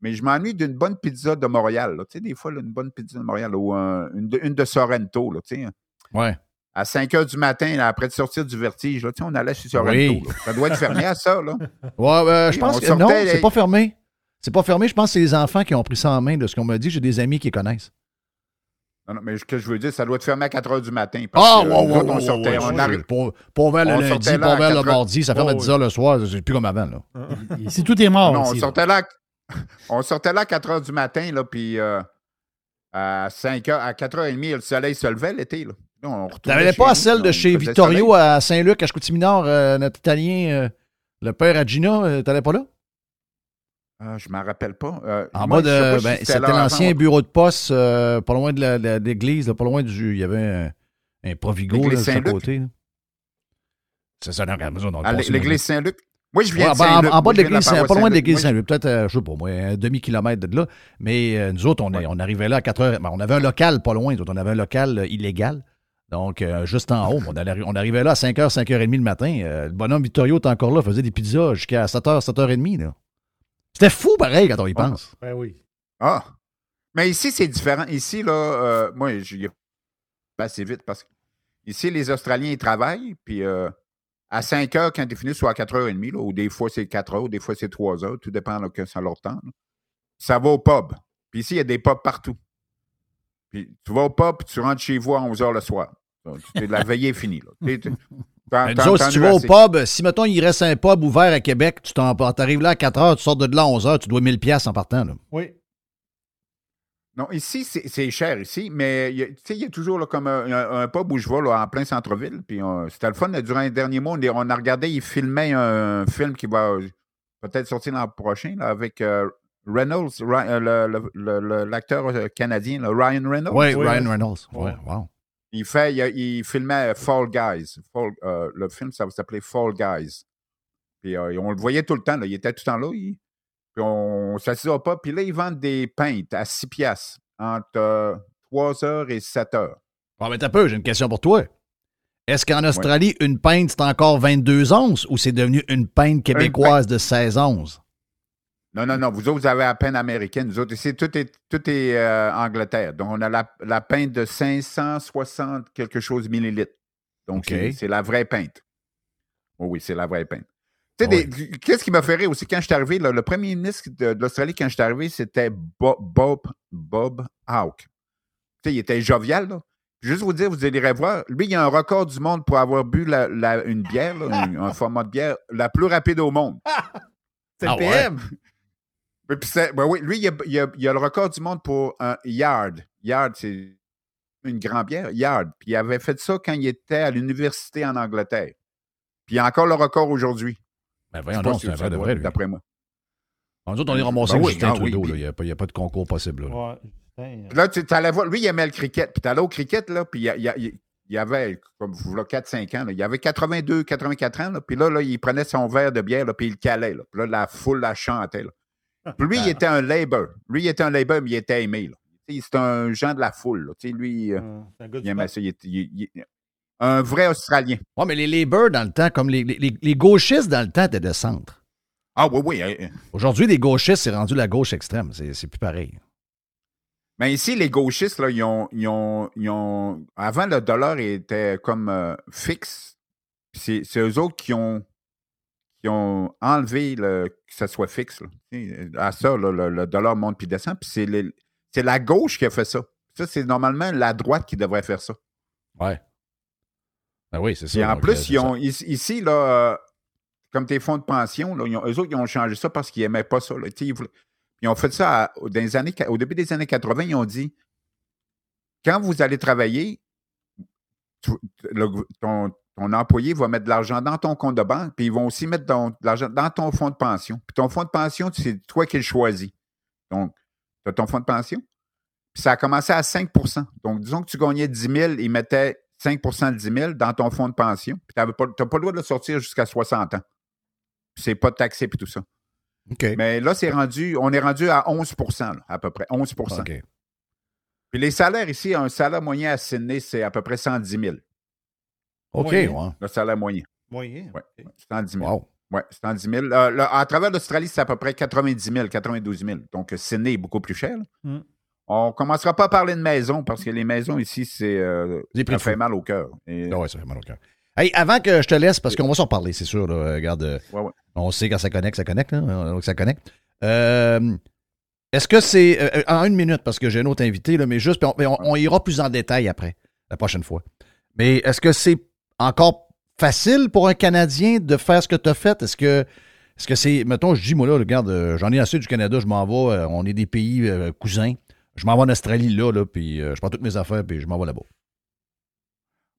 Mais je m'ennuie d'une bonne pizza de Montréal, là. Tu sais, des fois, là, une bonne pizza de Montréal, ou un- une, de, une de Sorrento, là, tu sais. Ouais. À 5 heures du matin, là, après de sortir du vertige, là, tu sais, on allait sur Sorrento. Oui. Ça doit être fermé à ça, là. Ouais, euh, je pense on que sortait non, c'est pas fermé. C'est pas fermé. Je pense que c'est les enfants qui ont pris ça en main de ce qu'on m'a dit. J'ai des amis qui connaissent. Non, non, mais ce que je veux dire, ça doit être fermé à 4 heures du matin. parce Ah, que, ouais, ouais, ouais, on ouais, sortait, ouais, on arrive- Pas pas vers le on lundi, sortait pas là à vers le mardi. Ça ferme à Oh, 10 h le soir. C'est plus comme avant. Là. Si tout est mort. Non, on ici, là. sortait là, on sortait là à 4 heures du matin, là, puis euh, à 5 heures, à 4h30, le soleil se levait l'été. Là. On T'avais pas nous, celle de chez Vittorio à Saint-Luc, à Chicoutimi-Nord, euh, notre Italien, euh, le père à Gina, euh, t'allais pas là? Ah, je m'en rappelle pas. Euh, En moi, bas de. si ben, c'était c'était là avant l'ancien bureau de poste, euh, pas loin de l'église, pas loin du. Il y avait un, un Provigo là, de Saint-Luc? côté. C'est ça, à passe, l'église Saint-Luc? Moi, je Ouais, viens de ben, en- Saint-Luc. en, bas de l'église, Saint- paroisse pas loin de Saint-Luc. l'église Saint-Louis, peut-être, euh, je sais pas, moi, un demi-kilomètre de là. Mais euh, nous autres, on, on arrivait là à 4 heures. ben, on avait un local pas loin, nous autres, on avait un local euh, illégal. Donc, euh, juste en haut. On, allait- on arrivait là à 5h, 5h30 le matin. Euh, le bonhomme Vittorio était encore là, faisait des pizzas jusqu'à 7h, 7h30. là. C'était fou pareil quand on y pense. Ben oui. Ah! Mais ici, c'est différent. Ici, là, euh, moi, j'y ai passé vite parce que ici, les Australiens, ils travaillent, puis euh, à 5 heures, quand ils finissent, soit à 4h30, là, ou des fois c'est 4 heures, des fois c'est 3 heures, tout dépend là, que c'est leur temps. là. Ça va au pub. Puis ici, il y a des pubs partout. Puis tu vas au pub, puis tu rentres chez vous à 11 heures le soir. La veillée est finie. Là. Ben, autres, si tu vas au pub, si mettons il reste un pub ouvert à Québec, tu t'en- t'arrives là à 4 h, tu sors de là à 11 h, tu dois 1000 pièces en partant. là. Oui. Non, ici, c'est c'est cher ici, mais il y a- tu sais, il y a toujours là, comme un, un- un pub où je vais là, en plein centre-ville. Puis c'était le fun. là, durant les derniers mois, on, a regardé, il filmait un film qui va peut-être sortir l'an prochain là, avec euh, Reynolds, Ry- le- le- le- le- l'acteur euh, canadien, là, Ryan Reynolds. Oui, Oui, Ryan oui. Reynolds. Ouais. wow. Il, fait, il, a- il filmait euh, Fall Guys. Fall- euh, le film, ça s'appelait Fall Guys. Puis euh, on le voyait tout le temps. Là. Il était tout le temps là. il- Puis on s'assisait pas. Puis là, ils vendent des pintes à 6 piastres entre euh, 3 heures et 7 heures. Bon, mais t'as peu, j'ai une question pour toi. Est-ce qu'en Australie, une pinte, c'est encore 22 onces ou c'est devenu une pinte québécoise de 16 onces? Non, non, non. Vous autres, vous avez la peine américaine. Nous autres, ici, tout est, tout est euh, Angleterre. Donc, on a la, la pinte de 560 quelque chose millilitres. Donc, c'est- c'est la vraie pinte. Oh oui, c'est la vraie pinte. Tu sais, Ah qu'est-ce qui m'a fait rire aussi quand je suis arrivé? là, le premier ministre de, de l'Australie, quand je suis arrivé, c'était Bo- Bob, Bob Hawke. Tu sais, il était jovial, là. Juste vous dire, vous allez voir, lui, il a un record du monde pour avoir bu la- la- une bière, là, un, un format de bière, la plus rapide au monde. C'est Ah le PM. C'est- ben oui, lui, il a, il a- il a le record du monde pour un yard. Yard, c'est une grande bière. Yard. Puis il avait fait ça quand il était à l'université en Angleterre. Puis il a encore le record aujourd'hui. Ben voyons donc, c'est un vrai de vrai. D'après moi. Nous autres, on est ramassé Ben oui, Justin ah oui, Trudeau. oui. là. Il n'y a, pas- il y a pas de concours possible. là. Ouais. Putain, Puis là, tu allais voir, lui, il aimait le cricket. Puis t'allais au cricket, là, puis il, y il il- avait, comme voilà 4-5 ans, là, il y avait 82, 84 ans, là, puis là, là, il prenait son verre de bière, là, puis il le calait. Là, puis là, la foule la chantait. Là. Puis lui, il était un labor. Lui, il était un labor, mais il était aimé. C'est un genre de la foule. là. Tu sais, lui, euh, C'est un gars il aimait peuple. ça. Il était- il- il- un vrai Australien. Ouais, mais les Labour, dans le temps, comme les, les- les gauchistes, dans le temps, étaient de centre. Ah oui, oui. euh. Aujourd'hui, les gauchistes, c'est rendu la gauche extrême. C'est c'est plus pareil. Mais ici, les gauchistes, là, ils ont, ils ont, ils ont- Avant, le dollar était comme euh, fixe. C'est c'est eux autres qui ont, qui ont enlevé le, que ça soit fixe. là. Sais, À ça, là, le, le dollar monte puis descend. Puis c'est les- c'est la gauche qui a fait ça. Ça, c'est normalement la droite qui devrait faire ça. Ouais. Ben oui, c'est ça. Et en plus, euh, ils ont, ici, là, euh, comme tes fonds de pension, là, ils ont- eux autres, ils ont changé ça parce qu'ils n'aimaient pas ça. là. Ils, voulaient- ils ont fait ça à- dans les années, au début des années 80, ils ont dit quand vous allez travailler, tu- le gou- ton, ton employé va mettre de l'argent dans ton compte de banque, puis ils vont aussi mettre de l'argent dans ton fonds de pension. Puis ton fonds de pension, c'est toi qui le choisis. Donc, tu as ton fonds de pension. Puis ça a commencé à 5% Donc, disons que tu gagnais 10 000, ils mettaient 5% de 10 000 dans ton fonds de pension. Puis tu n'as pas, le droit de le sortir jusqu'à 60 ans. C'est pas taxé puis tout ça. OK. Mais là, c'est rendu, on est rendu à 11 là, à peu près. 11% OK. Puis les salaires ici, un salaire moyen à Sydney, c'est à peu près 110 000. OK, Moyen. ouais. Le salaire moyen. Moyen. Ouais. 110 000. Wow. Oui, 110 000. Euh, là, à travers l'Australie, c'est à peu près 90 000, 92 000. Donc, euh, Sydney est beaucoup plus cher. là. Mm. On ne commencera pas à parler de maisons parce que les maisons ici, c'est euh, ça fait mal au cœur. Et- Ah ouais, ça fait mal au cœur. Hey, avant que je te laisse, parce qu'on va s'en parler, c'est sûr. Là, regarde, euh, Ouais, ouais. on sait quand ça connecte, ça connecte. Là, donc ça connecte. Euh, Est-ce que c'est. euh, en une minute, parce que j'ai un autre invité, là, mais juste, on ira plus en détail après, la prochaine fois. Mais est-ce que c'est encore facile pour un Canadien de faire ce que tu as fait? Est-ce que. Est-ce c'est. Mettons, je dis, moi, là, regarde, euh, j'en ai assez du Canada, je m'en vais, euh, on est des pays euh, cousins. Je m'en vais en Australie, là, puis je prends toutes mes affaires, puis je m'en vais là-bas.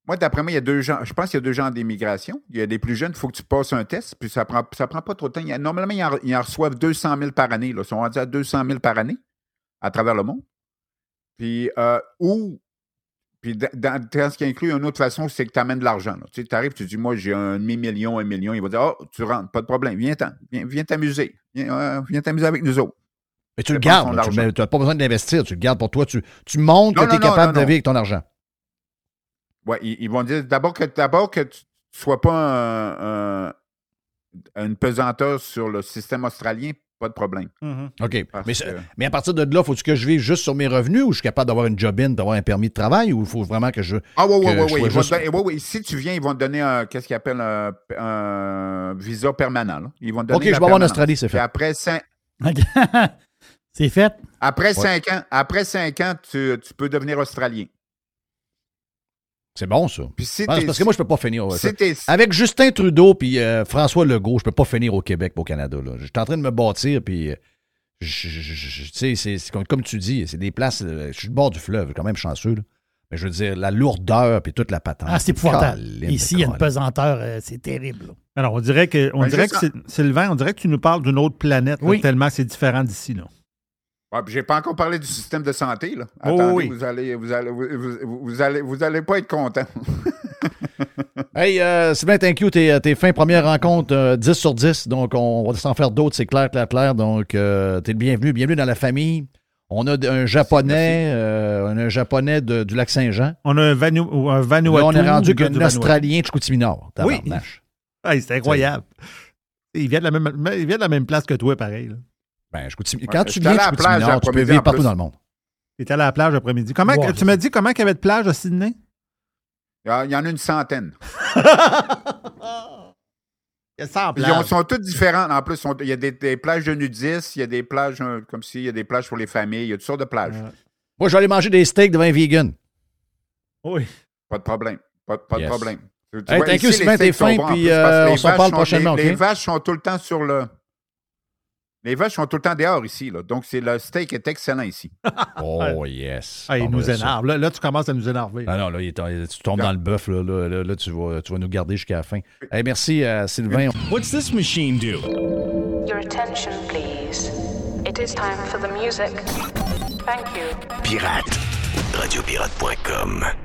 Moi, d'après moi, il y a deux gens. Je pense qu'il y a deux genres d'immigration. Il y a des plus jeunes, il faut que tu passes un test, puis ça prend, ça prend pas trop de temps. Normalement, ils en, ils en reçoivent 200 000 par année. Là. Ils sont rendus à 200 000 par année à travers le monde. Puis, euh, ou, puis dans, ce qui inclut une autre façon, c'est que tu amènes de l'argent. Tu sais, arrives, tu dis, moi, j'ai un demi-million, un million. Il va dire, oh, tu rentres, pas de problème, viens-t'en, viens, viens t'amuser. Viens, euh, viens t'amuser avec nous autres. Mais tu le gardes, tu n'as pas besoin d'investir, tu le gardes pour toi. Tu, tu montres Non, que tu es non, capable non, de vivre avec ton argent. Ouais, ils, ils vont dire d'abord que que tu ne sois pas un- un- une pesanteur sur le système australien, pas de problème. Mhm. OK. Parce Mais, que- c'est- mais à partir de là, faut-tu que je vive juste sur mes revenus ou je suis capable d'avoir une job-in, d'avoir un permis de travail ou il faut vraiment que je. Ah oui, oui, oui, oui. juste- donner-. Si tu viens, ils vont te donner un, qu'est-ce qu'ils appellent un, un visa permanent. là. Ils vont te donner OK, je vais aller en. Australie, c'est fait. après cinq, c'est fait? après cinq ans, après cinq ans, tu, tu peux devenir australien. C'est bon, ça. Puis si Ah, parce que moi, je peux pas finir. si Avec Justin Trudeau puis euh, François Legault, je peux pas finir au Québec ou au Canada. Là. Je suis en train de me bâtir, puis. euh, tu sais, comme, comme tu dis, c'est des places. euh, je suis au bord du fleuve, quand même chanceux. là. Mais je veux dire, la lourdeur puis toute la patente. Ah, c'est épouvantable. Ici, il y a une pesanteur, euh, c'est terrible. là. Alors, on dirait que, on Ben, dirait que Sylvain, on dirait que tu nous parles d'une autre planète, là, tellement c'est différent d'ici. Là. Ah, j'ai pas encore parlé du système de santé. Là. Oh, Attendez, oui. vous allez, vous allez, vous, vous- vous allez, vous allez pas être content. Hey, euh, Sylvain, thank you. Tes, tes fins premières rencontres, euh, 10 sur 10. Donc, on va s'en faire d'autres, c'est clair, clair, clair. Donc, euh, t'es le bienvenu. Bienvenue dans la famille. On a un japonais, euh, on a un japonais de- du lac Saint-Jean. On a un, Vanuatu. on est rendu qu'un. Australien de Chicoutimi-Nord. Oui. Hey, c'est incroyable. Il vient, de la même, il vient de la même place que toi, pareil. là. Ben, Ouais, Quand tu viens allé à la plage Chicoutimi-Nord, tu peux vivre partout dans le monde. Il était à la plage l'après-midi. Comment, tu je m'as sais. dit comment il y avait de plage à Sydney? Il y a- il y en a une centaine. Il y a 100 Puis Ils sont toutes différentes. En plus, sont- il y a des, des plages de nudistes, il y a des plages euh, comme si, il y a des plages pour les familles, il y a toutes sortes de plages. Moi, je vais aller manger des steaks devant un vegan. Oui. Pas de problème. Pas, pas Yes. de problème. Tu Hey, vois, thank ici, you, les Sylvain, t'es fin, puis, euh, on s'en parle sont- prochainement, les vaches sont tout le temps sur le. Les vaches sont tout le temps dehors ici. Là. Donc, c'est le steak est excellent ici. Oh, yes. Ah, il nous énerve. Là, là, tu commences à nous énerver. Ah non, là, il est- tu tombes dans le bœuf. Là, là, là, là, tu, vas, tu vas nous garder jusqu'à la fin. Hey, merci, euh, Sylvain. What's this machine do? Your attention, please. It is time for the music. Thank you. Pirate. Radiopirate.com.